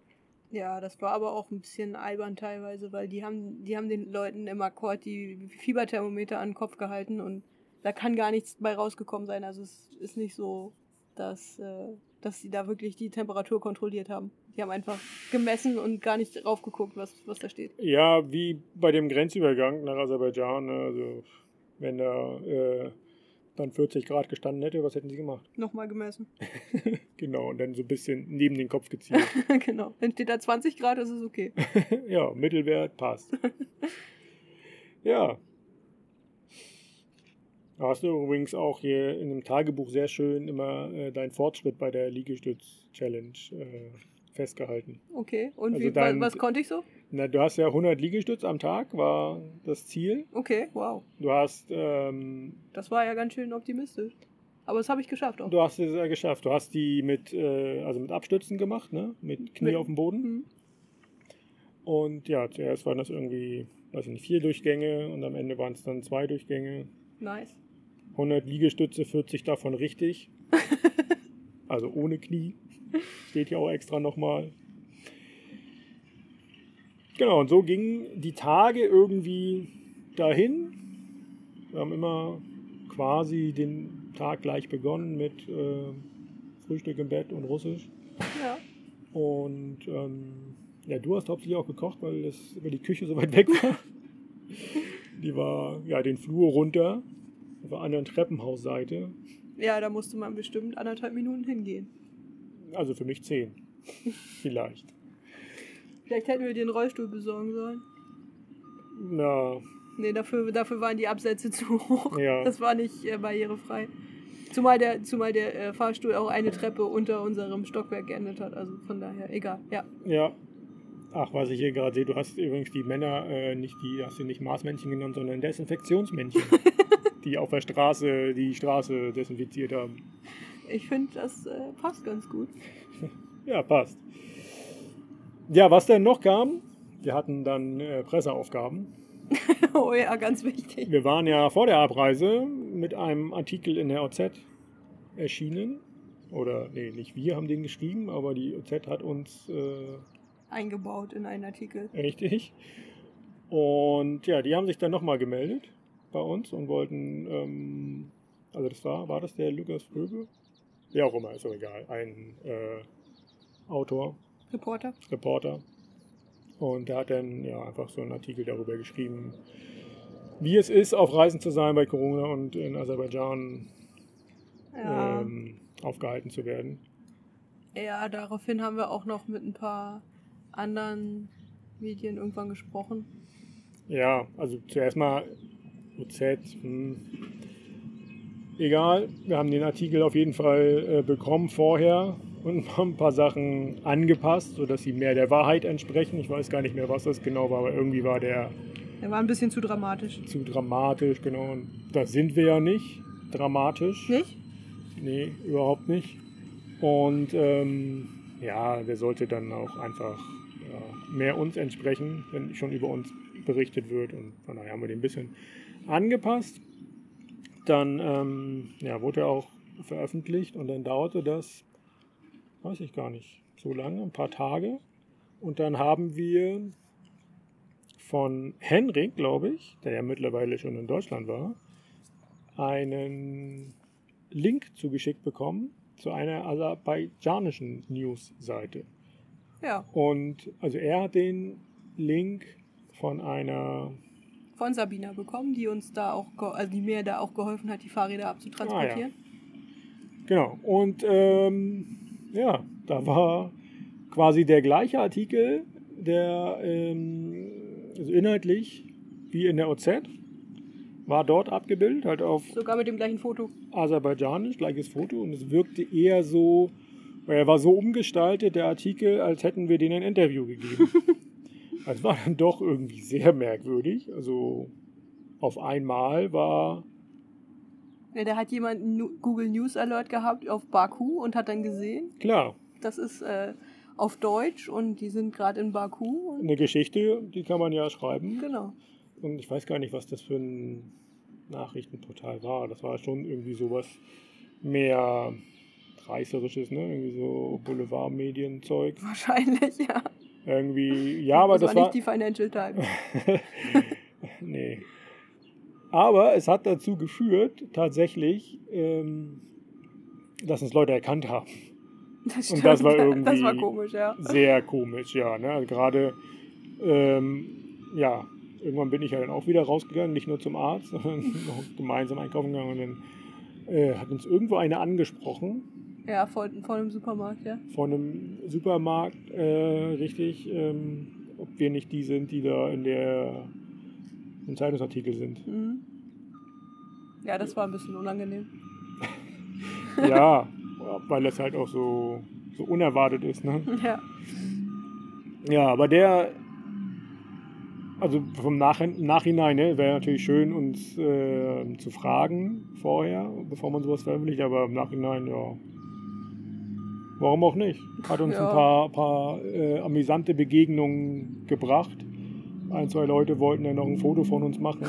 Ja, das war aber auch ein bisschen albern teilweise, weil die haben, die haben den Leuten im Akkord die Fieberthermometer an den Kopf gehalten und da kann gar nichts bei rausgekommen sein. Also es ist nicht so, dass, äh, dass sie da wirklich die Temperatur kontrolliert haben. Die haben einfach gemessen und gar nicht drauf geguckt, was, was da steht. Ja, wie bei dem Grenzübergang nach Aserbaidschan. ne, Also wenn da äh, dann 40 Grad gestanden hätte, was hätten sie gemacht? Nochmal gemessen. Genau, und dann so ein bisschen neben den Kopf gezielt. genau. Wenn steht da 20 Grad, ist es okay. ja, Mittelwert passt. ja. Hast du übrigens auch hier in einem Tagebuch sehr schön immer äh, deinen Fortschritt bei der Liegestütz-Challenge äh, festgehalten. Okay, und Also wie, dein- was konnte ich so? Na, du hast ja 100 Liegestütz am Tag, war das Ziel. Okay, wow. Du hast, ähm, Das war ja ganz schön optimistisch. Aber das habe ich geschafft auch. du hast es ja geschafft. Du hast die mit, äh, also mit Abstützen gemacht, ne? Mit Knie Mit- auf dem Boden. Mhm. Und ja, zuerst waren das irgendwie, weiß ich nicht, vier Durchgänge und am Ende waren es dann zwei Durchgänge. Nice. 100 Liegestütze, 40 davon richtig. also ohne Knie. Steht hier auch extra nochmal. Genau, und so gingen die Tage irgendwie dahin. Wir haben immer quasi den Tag gleich begonnen mit äh, Frühstück im Bett und Russisch. Ja. Und ähm, ja, du hast hauptsächlich auch gekocht, weil, das, weil die Küche so weit weg war. Die war ja den Flur runter, auf der anderen Treppenhausseite. Ja, da musste man bestimmt anderthalb Minuten hingehen. Also für mich zehn. Vielleicht. Vielleicht hätten wir dir einen Rollstuhl besorgen sollen. Na, Nee, dafür, dafür waren die Absätze zu hoch. Ja. Das war nicht äh, barrierefrei. Zumal der, zumal der äh, Fahrstuhl auch eine Treppe unter unserem Stockwerk geendet hat. Also von daher, egal. Ja. ja. Ach, was ich hier gerade sehe, du hast übrigens die Männer, äh, nicht die, hast du nicht Maßmännchen genannt, sondern Desinfektionsmännchen, die auf der Straße die Straße desinfiziert haben. Ich finde, das äh, passt ganz gut. Ja, passt. Ja, was denn noch kam? Wir hatten dann äh, Presseaufgaben. oh ja, ganz wichtig. Wir waren ja vor der Abreise mit einem Artikel in der OZ erschienen. Oder, nee, nicht wir haben den geschrieben, aber die OZ hat uns äh, Eingebaut in einen Artikel. richtig. Und ja, die haben sich dann nochmal gemeldet bei uns und wollten, ähm, also das war, war das der Lukas Fröbe? Wer auch immer, ist auch egal. Ein äh, Autor, Reporter. Reporter. Und der hat dann ja einfach so einen Artikel darüber geschrieben, wie es ist, auf Reisen zu sein bei Corona und in Aserbaidschan Ja. ähm, aufgehalten zu werden. ja, daraufhin haben wir auch noch mit ein paar anderen Medien irgendwann gesprochen. Ja, also zuerst mal OZ. Hm. Egal, wir haben den Artikel auf jeden Fall äh, bekommen vorher und haben ein paar Sachen angepasst, sodass sie mehr der Wahrheit entsprechen. Ich weiß gar nicht mehr, was das genau war, aber irgendwie war der Der war ein bisschen zu dramatisch. zu dramatisch, genau. Und das sind wir ja nicht. Dramatisch. Nicht? Nee, überhaupt nicht. Und ähm, ja, der sollte dann auch einfach ja, mehr uns entsprechen, wenn schon über uns berichtet wird. Und von daher haben wir den ein bisschen angepasst. Dann ähm, ja, wurde er auch veröffentlicht und dann dauerte das, weiß ich gar nicht, so lange, ein paar Tage. Und dann haben wir von Henrik, glaube ich, der ja mittlerweile schon in Deutschland war, einen Link zugeschickt bekommen zu einer aserbaidschanischen News-Seite. Ja, Und also er hat den Link von einer, von Sabina bekommen, die uns da auch, also die mir da auch geholfen hat, die Fahrräder abzutransportieren. genau, und ähm, ja, da war quasi der gleiche Artikel, der ähm, also inhaltlich wie in der OZ war dort abgebildet, halt auf Sogar mit dem gleichen Foto. aserbaidschanisch, gleiches Foto und es wirkte eher so, weil er war so umgestaltet, der Artikel, als hätten wir denen ein Interview gegeben. Es war dann doch irgendwie sehr merkwürdig. Also auf einmal war, Ja, da hat jemand einen Google News Alert gehabt auf Baku und hat dann gesehen, klar, das ist äh, auf Deutsch und die sind gerade in Baku. Eine Geschichte, die kann man ja schreiben. genau. Und ich weiß gar nicht, was das für ein Nachrichtenportal war. Das war schon irgendwie sowas mehr reißerisches, ne? Irgendwie so Boulevardmedienzeug. Wahrscheinlich, ja. Irgendwie, ja, aber das, war war nicht die Financial Times. nee. Aber es hat dazu geführt, tatsächlich, ähm, dass uns Leute erkannt haben. Das Und das war stimmt. Das irgendwie- war komisch, ja. Sehr komisch, ja. Ne? Also gerade, ähm, ja, irgendwann bin ich ja dann auch wieder rausgegangen, nicht nur zum Arzt, sondern noch gemeinsam einkaufen gegangen. Und dann äh, hat uns irgendwo eine angesprochen Ja, vor, vor dem Supermarkt, ja. von einem Supermarkt, äh, richtig, ähm, ob wir nicht die sind, die da in der im Zeitungsartikel sind. Mhm. Ja, das war ein bisschen unangenehm. ja, weil das halt auch so, so unerwartet ist. Ne? Ja. Ja, aber der, also vom Nach Nachhinein ne, wäre natürlich schön, uns äh, zu fragen vorher, bevor man sowas veröffentlicht, aber im Nachhinein, ja. Warum auch nicht? Hat uns Ja. ein paar, paar äh, amüsante Begegnungen gebracht. Ein, zwei Leute wollten ja noch ein Foto von uns machen.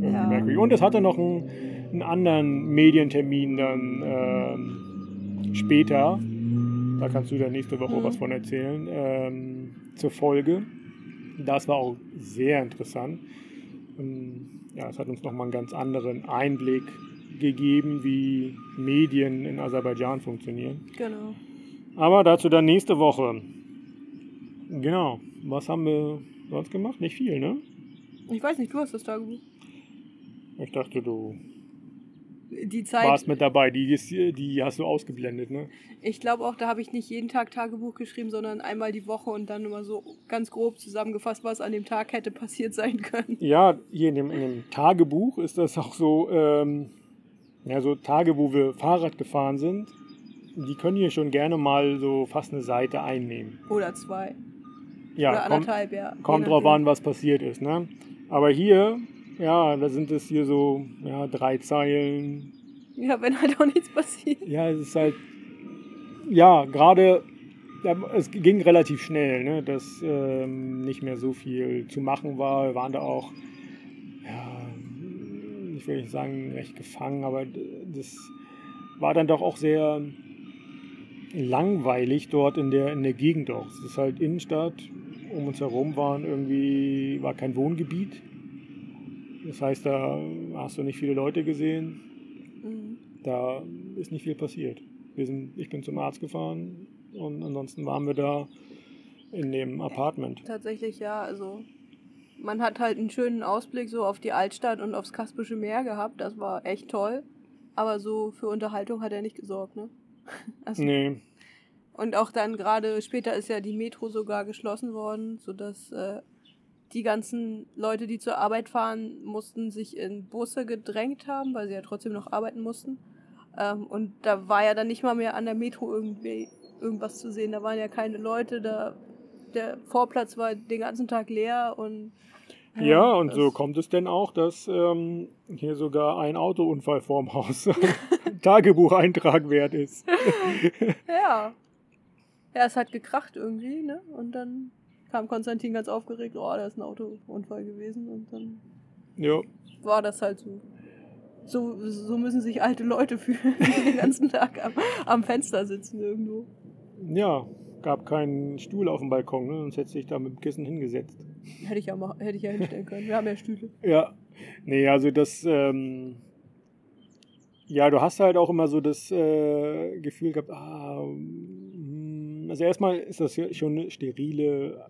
Ne? Ja. merkwürdig. Und es hatte noch einen, einen anderen Medientermin dann ähm, später. Da kannst du dann nächste Woche Mhm. was von erzählen. Ähm, zur Folge. Das war auch sehr interessant. Ähm, ja, es hat uns nochmal einen ganz anderen Einblick gegeben, wie Medien in Aserbaidschan funktionieren. Genau. Aber dazu dann nächste Woche. Genau. Was haben wir sonst gemacht? Nicht viel, ne? Ich weiß nicht, du hast das Tagebuch. Ich dachte, du Die Zeit, warst mit dabei. Die, ist- die hast du ausgeblendet, ne? ich glaube auch, da habe ich nicht jeden Tag Tagebuch geschrieben, sondern einmal die Woche und dann immer so ganz grob zusammengefasst, was an dem Tag hätte passiert sein können. Ja, hier in dem, in dem Tagebuch ist das auch so, ähm, ja, so Tage, wo wir Fahrrad gefahren sind. Die können hier schon gerne mal so fast eine Seite einnehmen. Oder zwei. Ja, Oder kommt, anderthalb, ja. Je kommt drauf an, was passiert ist, ne? Aber hier, ja, da sind es hier so, ja, drei Zeilen, Ja, wenn halt auch nichts passiert. Ja, es ist halt, ja, gerade, ja, es ging relativ schnell, ne, dass ähm, nicht mehr so viel zu machen war. Wir waren da auch, ja, ich will nicht sagen, recht gefangen, aber das war dann doch auch sehr langweilig dort in der, in der Gegend auch. Es ist halt Innenstadt, um uns herum waren irgendwie, war kein Wohngebiet. Das heißt, da hast du nicht viele Leute gesehen Mhm. da ist nicht viel passiert. Wir sind, ich bin zum Arzt gefahren und ansonsten waren wir da in dem Apartment. Tatsächlich ja, also man hat halt einen schönen Ausblick so auf die Altstadt und aufs Kaspische Meer gehabt. Das war echt toll. Aber so für Unterhaltung hat er nicht gesorgt, ne? Also, Nee, Und auch dann gerade später ist ja die Metro sogar geschlossen worden, sodass äh, die ganzen Leute, die zur Arbeit fahren, mussten sich in Busse gedrängt haben, weil sie ja trotzdem noch arbeiten mussten. Ähm, und da war ja dann nicht mal mehr an der Metro irgendwie irgendwas zu sehen. Da waren ja keine Leute, da der Vorplatz war den ganzen Tag leer und ja, und das- so kommt es denn auch, dass ähm, hier sogar ein Autounfall vorm Haus Tagebucheintrag wert ist. Ja. Ja, es hat gekracht irgendwie, ne? Und dann kam Konstantin ganz aufgeregt, oh, da ist ein Autounfall gewesen und dann Ja, war das halt so. So, so müssen sich alte Leute fühlen, die den ganzen Tag am, am Fenster sitzen irgendwo. ja, gab keinen Stuhl auf dem Balkon, ne? sonst hätte sich da mit dem Kissen hingesetzt. Hätte ich ja, mal, hätte ich ja hinstellen können. Wir haben ja Stühle. Ja, nee, also das, ähm, ja, du hast halt auch immer so das äh, Gefühl gehabt, ah, also erstmal ist das ja schon eine sterile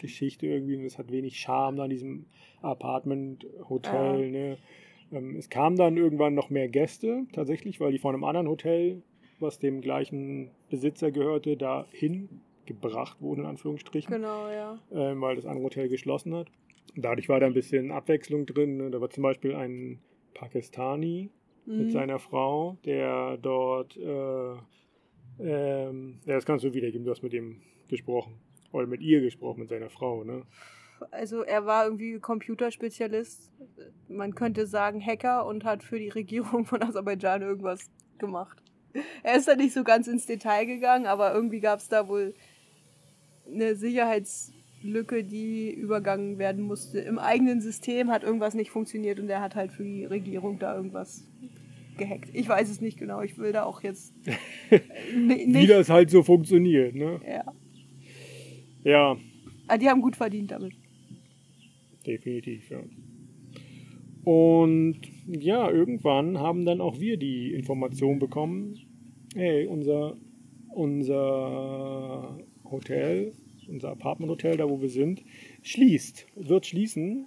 Geschichte irgendwie und es hat wenig Charme da in diesem Apartment-Hotel, ne. Ähm, es kamen dann irgendwann noch mehr Gäste, tatsächlich, weil die von einem anderen Hotel, was dem gleichen Besitzer gehörte, dahin gebracht wurden, in Anführungsstrichen Genau, ja. ähm, weil das andere Hotel geschlossen hat. Dadurch war da ein bisschen Abwechslung drin. Ne? Da war zum Beispiel ein Pakistani mit Mhm. seiner Frau, der dort, äh, ähm, ja, das kannst du wiedergeben, du hast mit ihm gesprochen. Oder mit ihr gesprochen, mit seiner Frau, ne? Also er war irgendwie Computerspezialist. Man könnte sagen Hacker und hat für die Regierung von Aserbaidschan irgendwas gemacht. Er ist da nicht so ganz ins Detail gegangen, aber irgendwie gab es da wohl eine Sicherheitslücke, die übergangen werden musste. Im eigenen System hat irgendwas nicht funktioniert und er hat halt für die Regierung da irgendwas gehackt. Ich weiß es nicht genau. Ich will da auch jetzt Wie nicht. das halt so funktioniert, ne? Ja. Ja, Ah, die haben gut verdient damit. definitiv, ja. Und ja, irgendwann haben dann auch wir die Information bekommen, hey, unser, unser Hotel, unser Apartment-Hotel, da wo wir sind, schließt, wird schließen,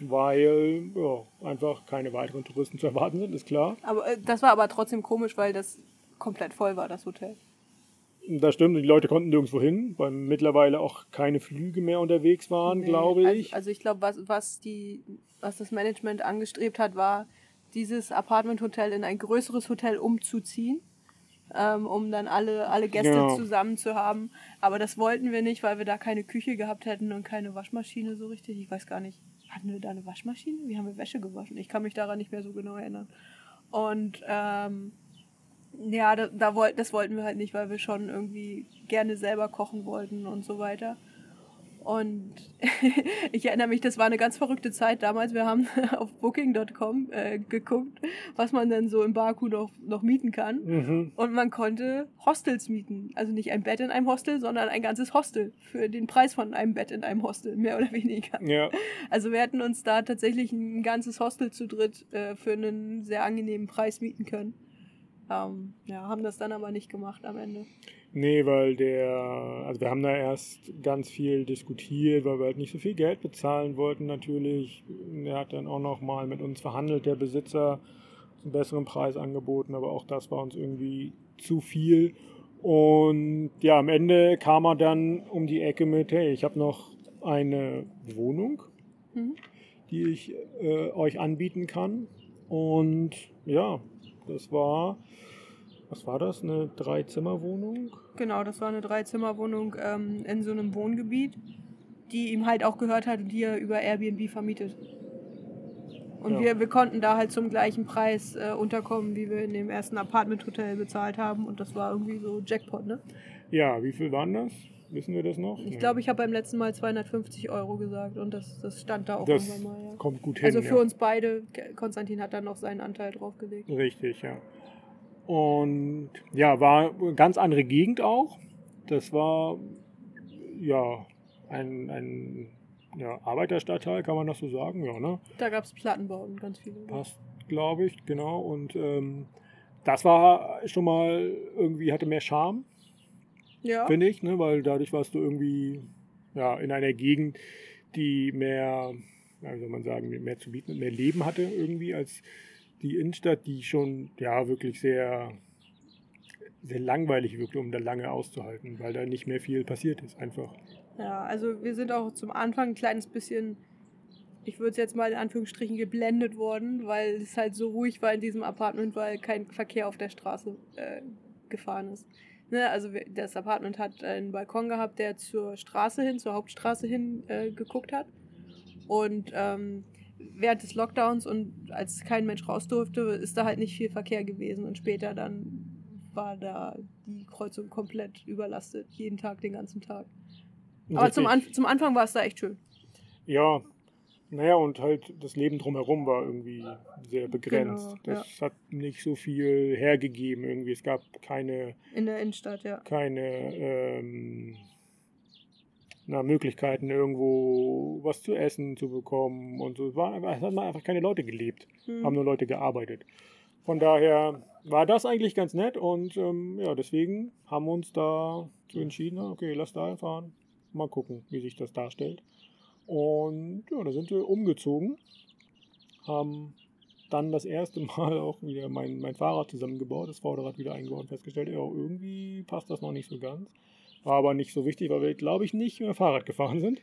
weil ja, einfach keine weiteren Touristen zu erwarten sind, ist klar. Aber äh, das war aber trotzdem komisch, weil das komplett voll war, das Hotel. Das stimmt, die Leute konnten nirgendwo hin, weil mittlerweile auch keine Flüge mehr unterwegs waren, Nee, glaube ich. Also, also ich glaube, was, was, die, was das Management angestrebt hat, war, dieses Apartment-Hotel in ein größeres Hotel umzuziehen, ähm, um dann alle, alle Gäste Genau. zusammen zu haben. Aber das wollten wir nicht, weil wir da keine Küche gehabt hätten und keine Waschmaschine so richtig. Ich weiß gar nicht, hatten wir da eine Waschmaschine? Wie haben wir Wäsche gewaschen? Ich kann mich daran nicht mehr so genau erinnern. Und ähm, ja, da, da wollt, das wollten wir halt nicht, weil wir schon irgendwie gerne selber kochen wollten und so weiter. Und ich erinnere mich, das war eine ganz verrückte Zeit damals. Wir haben auf Booking.com äh, geguckt, was man denn so im Baku noch, noch mieten kann. Mhm. Und man konnte Hostels mieten. Also nicht ein Bett in einem Hostel, sondern ein ganzes Hostel. Für den Preis von einem Bett in einem Hostel, mehr oder weniger. Ja, Also wir hätten uns da tatsächlich ein ganzes Hostel zu dritt äh, für einen sehr angenehmen Preis mieten können. Ähm, ja, haben das dann aber nicht gemacht am Ende. Nee, weil der, also wir haben da erst ganz viel diskutiert, weil wir halt nicht so viel Geld bezahlen wollten natürlich. Er hat dann auch noch mal mit uns verhandelt, der Besitzer, einen besseren Preis angeboten, aber auch das war uns irgendwie zu viel. Und ja, am Ende kam er dann um die Ecke mit, hey, ich habe noch eine Wohnung, Mhm. die ich äh, euch anbieten kann. Und ja, das war, was war das, eine Dreizimmerwohnung? Genau, das war eine Dreizimmerwohnung ähm, in so einem Wohngebiet, die ihm halt auch gehört hat und die er über Airbnb vermietet. Und Ja. wir, wir konnten da halt zum gleichen Preis äh, unterkommen, wie wir in dem ersten Apartment-Hotel bezahlt haben. Und das war irgendwie so Jackpot, ne? Ja, wie viel waren das? Wissen wir das noch? Ich glaube, ich habe beim letzten Mal 250 Euro gesagt und das, das stand da auch das irgendwann mal, ja. kommt gut hin. Also für ja. uns beide, Konstantin hat dann noch seinen Anteil draufgelegt. Richtig, ja. Und ja, war eine ganz andere Gegend auch. Das war ja ein, ein ja, Arbeiterstadtteil, kann man das so sagen, ja, ne? Da gab es Plattenbauten, ganz viele. Passt, glaube ich, genau. Und ähm, das war schon mal irgendwie, hatte mehr Charme, Ja, finde ich, ne? weil dadurch warst du irgendwie ja, in einer Gegend, die mehr, ja, wie soll man sagen, mehr zu bieten, mehr Leben hatte irgendwie als die Innenstadt, die schon ja wirklich sehr, sehr langweilig wirkte, um da lange auszuhalten, weil da nicht mehr viel passiert ist, einfach. Ja, also wir sind auch zum Anfang ein kleines bisschen, ich würde es jetzt mal in Anführungsstrichen geblendet worden, weil es halt so ruhig war in diesem Apartment, weil kein Verkehr auf der Straße äh, gefahren ist. Ne, also das Apartment hat einen Balkon gehabt, der zur Straße hin, zur Hauptstraße hin äh, geguckt hat. Und ähm, während des Lockdowns und als kein Mensch raus durfte, ist da halt nicht viel Verkehr gewesen. Und später dann war da die Kreuzung komplett überlastet, jeden Tag, den ganzen Tag. Aber zum, An Richtig. zum Anfang war es da echt schön. Ja, naja, und halt das Leben drumherum war irgendwie sehr begrenzt. Genau, das hat nicht so viel hergegeben irgendwie. Es gab keine In der Innenstadt, ja. keine ähm, na, Möglichkeiten, irgendwo was zu essen zu bekommen und so. Es, war, einfach- es hat einfach keine Leute gelebt, Hm. haben nur Leute gearbeitet. Von daher war das eigentlich ganz nett und ähm, ja, deswegen haben wir uns da so entschieden, okay, lass da fahren, mal gucken, wie sich das darstellt. Und ja, da sind wir umgezogen, haben dann das erste Mal auch wieder mein, mein Fahrrad zusammengebaut, das Vorderrad wieder eingebaut und festgestellt, ja, irgendwie passt das noch nicht so ganz. War aber nicht so wichtig, weil wir, glaube ich, nicht mehr Fahrrad gefahren sind.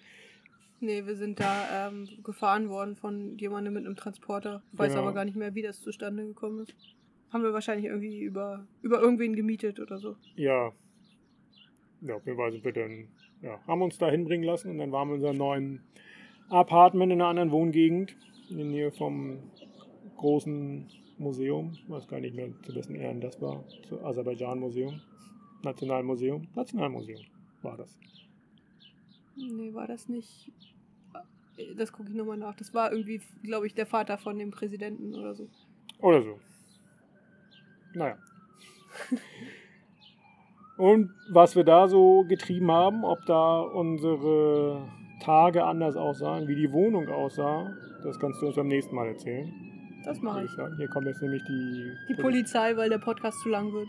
Nee, wir sind da ähm, gefahren worden von jemandem mit einem Transporter. Ich weiß Genau. aber gar nicht mehr, wie das zustande gekommen ist. Haben wir wahrscheinlich irgendwie über, über irgendwen gemietet oder so. Ja. Ja, auf jeden Fall sind wir dann, ja, haben uns da hinbringen lassen und dann waren wir in unserem neuen Apartment in einer anderen Wohngegend, in der Nähe vom großen Museum. Ich weiß gar nicht mehr, zu wessen Ehren das war. Zu Aserbaidschan-Museum. Nationalmuseum. Nationalmuseum war das. Nee, war das nicht. Das gucke ich nochmal nach. Das war irgendwie, glaube ich, der Vater von dem Präsidenten oder so. Oder so. Naja. Und was wir da so getrieben haben, ob da unsere Tage anders aussahen, wie die Wohnung aussah, das kannst du uns beim nächsten Mal erzählen. Das mache ich. Hier kommt jetzt nämlich die, Die Polizei, weil der Podcast zu lang wird.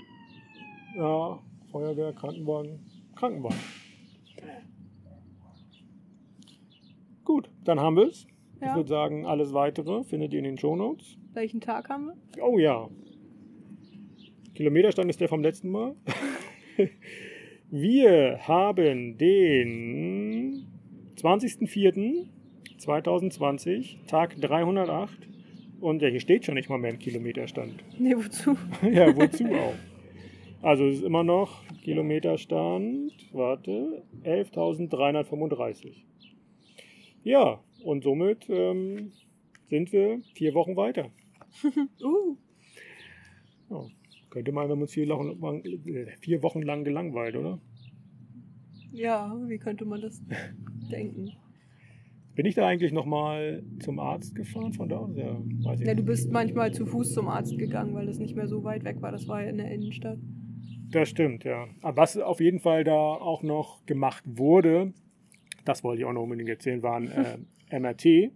Ja, Feuerwehr, Krankenwagen, Krankenwagen. Gut, dann haben wir es. Ich Ja. würde sagen, alles weitere findet ihr in den Shownotes. Welchen Tag haben wir? Oh ja. Kilometerstand ist der vom letzten Mal. Wir haben den 20.04.2020, Tag 308 Und ja, hier steht schon nicht mal mehr ein Kilometerstand. Nee, wozu? ja, wozu auch? Also es ist immer noch Kilometerstand, warte, 11.335. Ja, und somit ähm, sind wir vier Wochen weiter. Uh, Ja, könnte man, wenn wir uns vier Wochen, lang- äh, vier Wochen lang gelangweilt, oder? ja, wie könnte man das denken? Bin ich da eigentlich nochmal zum Arzt gefahren von da aus? Ja, weiß ich Ja, du bist manchmal zu Fuß zum Arzt gegangen, weil das nicht mehr so weit weg war. Das war ja in der Innenstadt. Das stimmt, ja. Aber was auf jeden Fall da auch noch gemacht wurde, das wollte ich auch noch unbedingt erzählen, waren äh, MRT.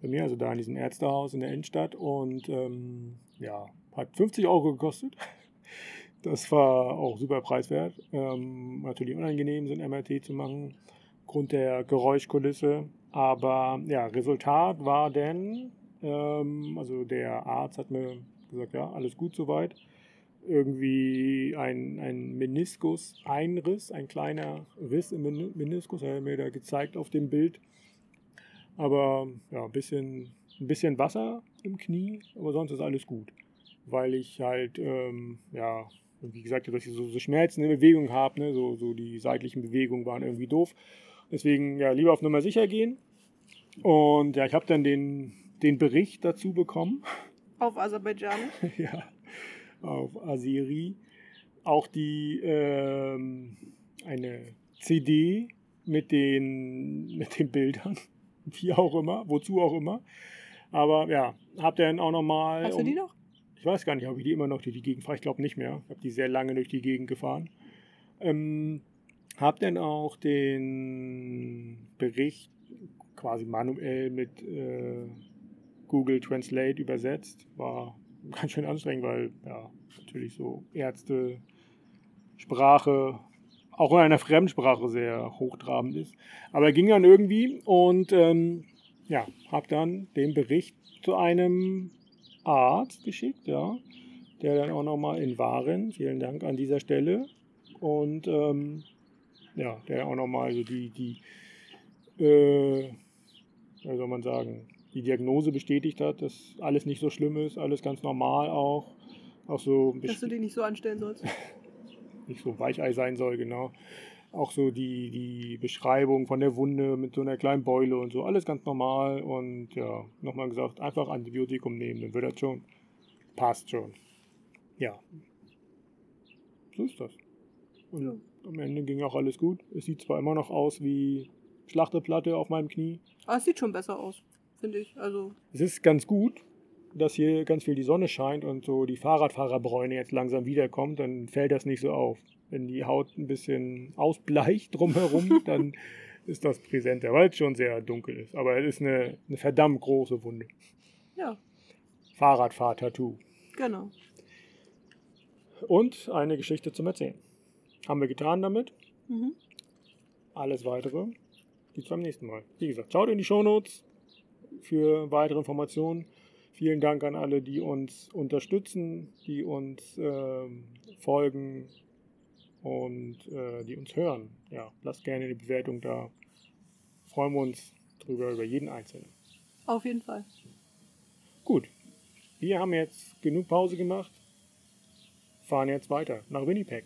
Bei mir, also da in diesem Ärztehaus in der Innenstadt. Und ähm, ja, hat 50 Euro gekostet. Das war auch super preiswert. Ähm, natürlich unangenehm, so ein MRT zu machen, aufgrund der Geräuschkulisse. Aber ja, Resultat war denn, ähm, also der Arzt hat mir gesagt, ja, alles gut soweit irgendwie ein, ein Meniskus-Einriss, ein kleiner Riss im Men- Meniskus, hat er mir da gezeigt auf dem Bild. Aber ja, ein bisschen, ein bisschen Wasser im Knie, aber sonst ist alles gut. Weil ich halt, ähm, ja, wie gesagt, dass ich so, so Schmerzen in der Bewegung habe, ne? so, so die seitlichen Bewegungen waren irgendwie doof. Deswegen ja, lieber auf Nummer sicher gehen. Und ja, ich habe dann den, den Bericht dazu bekommen. Auf Aserbaidschanisch. ja, auf Asiri. Auch die ähm, eine CD mit den, mit den Bildern, wie auch immer, wozu auch immer. Aber ja, hab dann auch nochmal. Hast du die noch? Ich weiß gar nicht, ob ich die immer noch durch die Gegend fahre. Ich glaube nicht mehr. Ich habe die sehr lange durch die Gegend gefahren. Ähm, hab dann auch den Bericht quasi manuell mit äh, Google Translate übersetzt. War ganz schön anstrengend, weil ja, natürlich so Ärzte, Sprache, auch in einer Fremdsprache sehr hochtrabend ist. Aber ging dann irgendwie und ähm, ja, habe dann den Bericht zu einem Arzt geschickt, ja, der dann auch nochmal in Waren, vielen Dank an dieser Stelle, und ähm, ja, der auch nochmal so die, die äh, wie soll man sagen, die Diagnose bestätigt hat, dass alles nicht so schlimm ist, alles ganz normal auch, auch so Dass du die nicht so anstellen sollst. nicht so Weichei sein soll, genau. Auch so die, die Beschreibung von der Wunde mit so einer kleinen Beule und so, alles ganz normal. Und ja, nochmal gesagt, einfach Antibiotikum nehmen, dann wird das schon. Passt schon. Ja. So ist das. Und Ja. am Ende ging auch alles gut. Es sieht zwar immer noch aus wie Schlachteplatte auf meinem Knie. Aber es sieht schon besser aus, finde ich. Also, Es ist ganz gut, dass hier ganz viel die Sonne scheint und so die Fahrradfahrerbräune jetzt langsam wiederkommt, dann fällt das nicht so auf. Wenn die Haut ein bisschen ausbleicht drumherum, dann ist das präsenter, weil es schon sehr dunkel ist. Aber es ist eine, eine verdammt große Wunde. ja, Fahrradfahr-Tattoo. genau. Und eine Geschichte zum Erzählen. Haben wir getan damit. Mhm. Alles weitere gibt's beim nächsten Mal. Wie gesagt, schaut in die Shownotes für weitere Informationen. Vielen Dank an alle, die uns unterstützen, die uns ähm, folgen und äh, die uns hören. Ja, lasst gerne eine Bewertung da. Freuen wir uns drüber über jeden Einzelnen. Auf jeden Fall. Gut, wir haben jetzt genug Pause gemacht. Fahren jetzt weiter nach Winnipeg.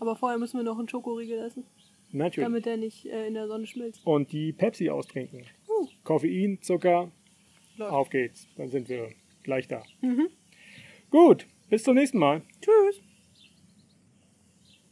Aber vorher müssen wir noch einen Schokoriegel essen, Natürlich. damit der nicht äh, in der Sonne schmilzt. Und die Pepsi austrinken. Uh, Koffein, Zucker, läuft. auf geht's. Dann sind wir gleich da. Mhm. Gut, bis zum nächsten Mal. Tschüss.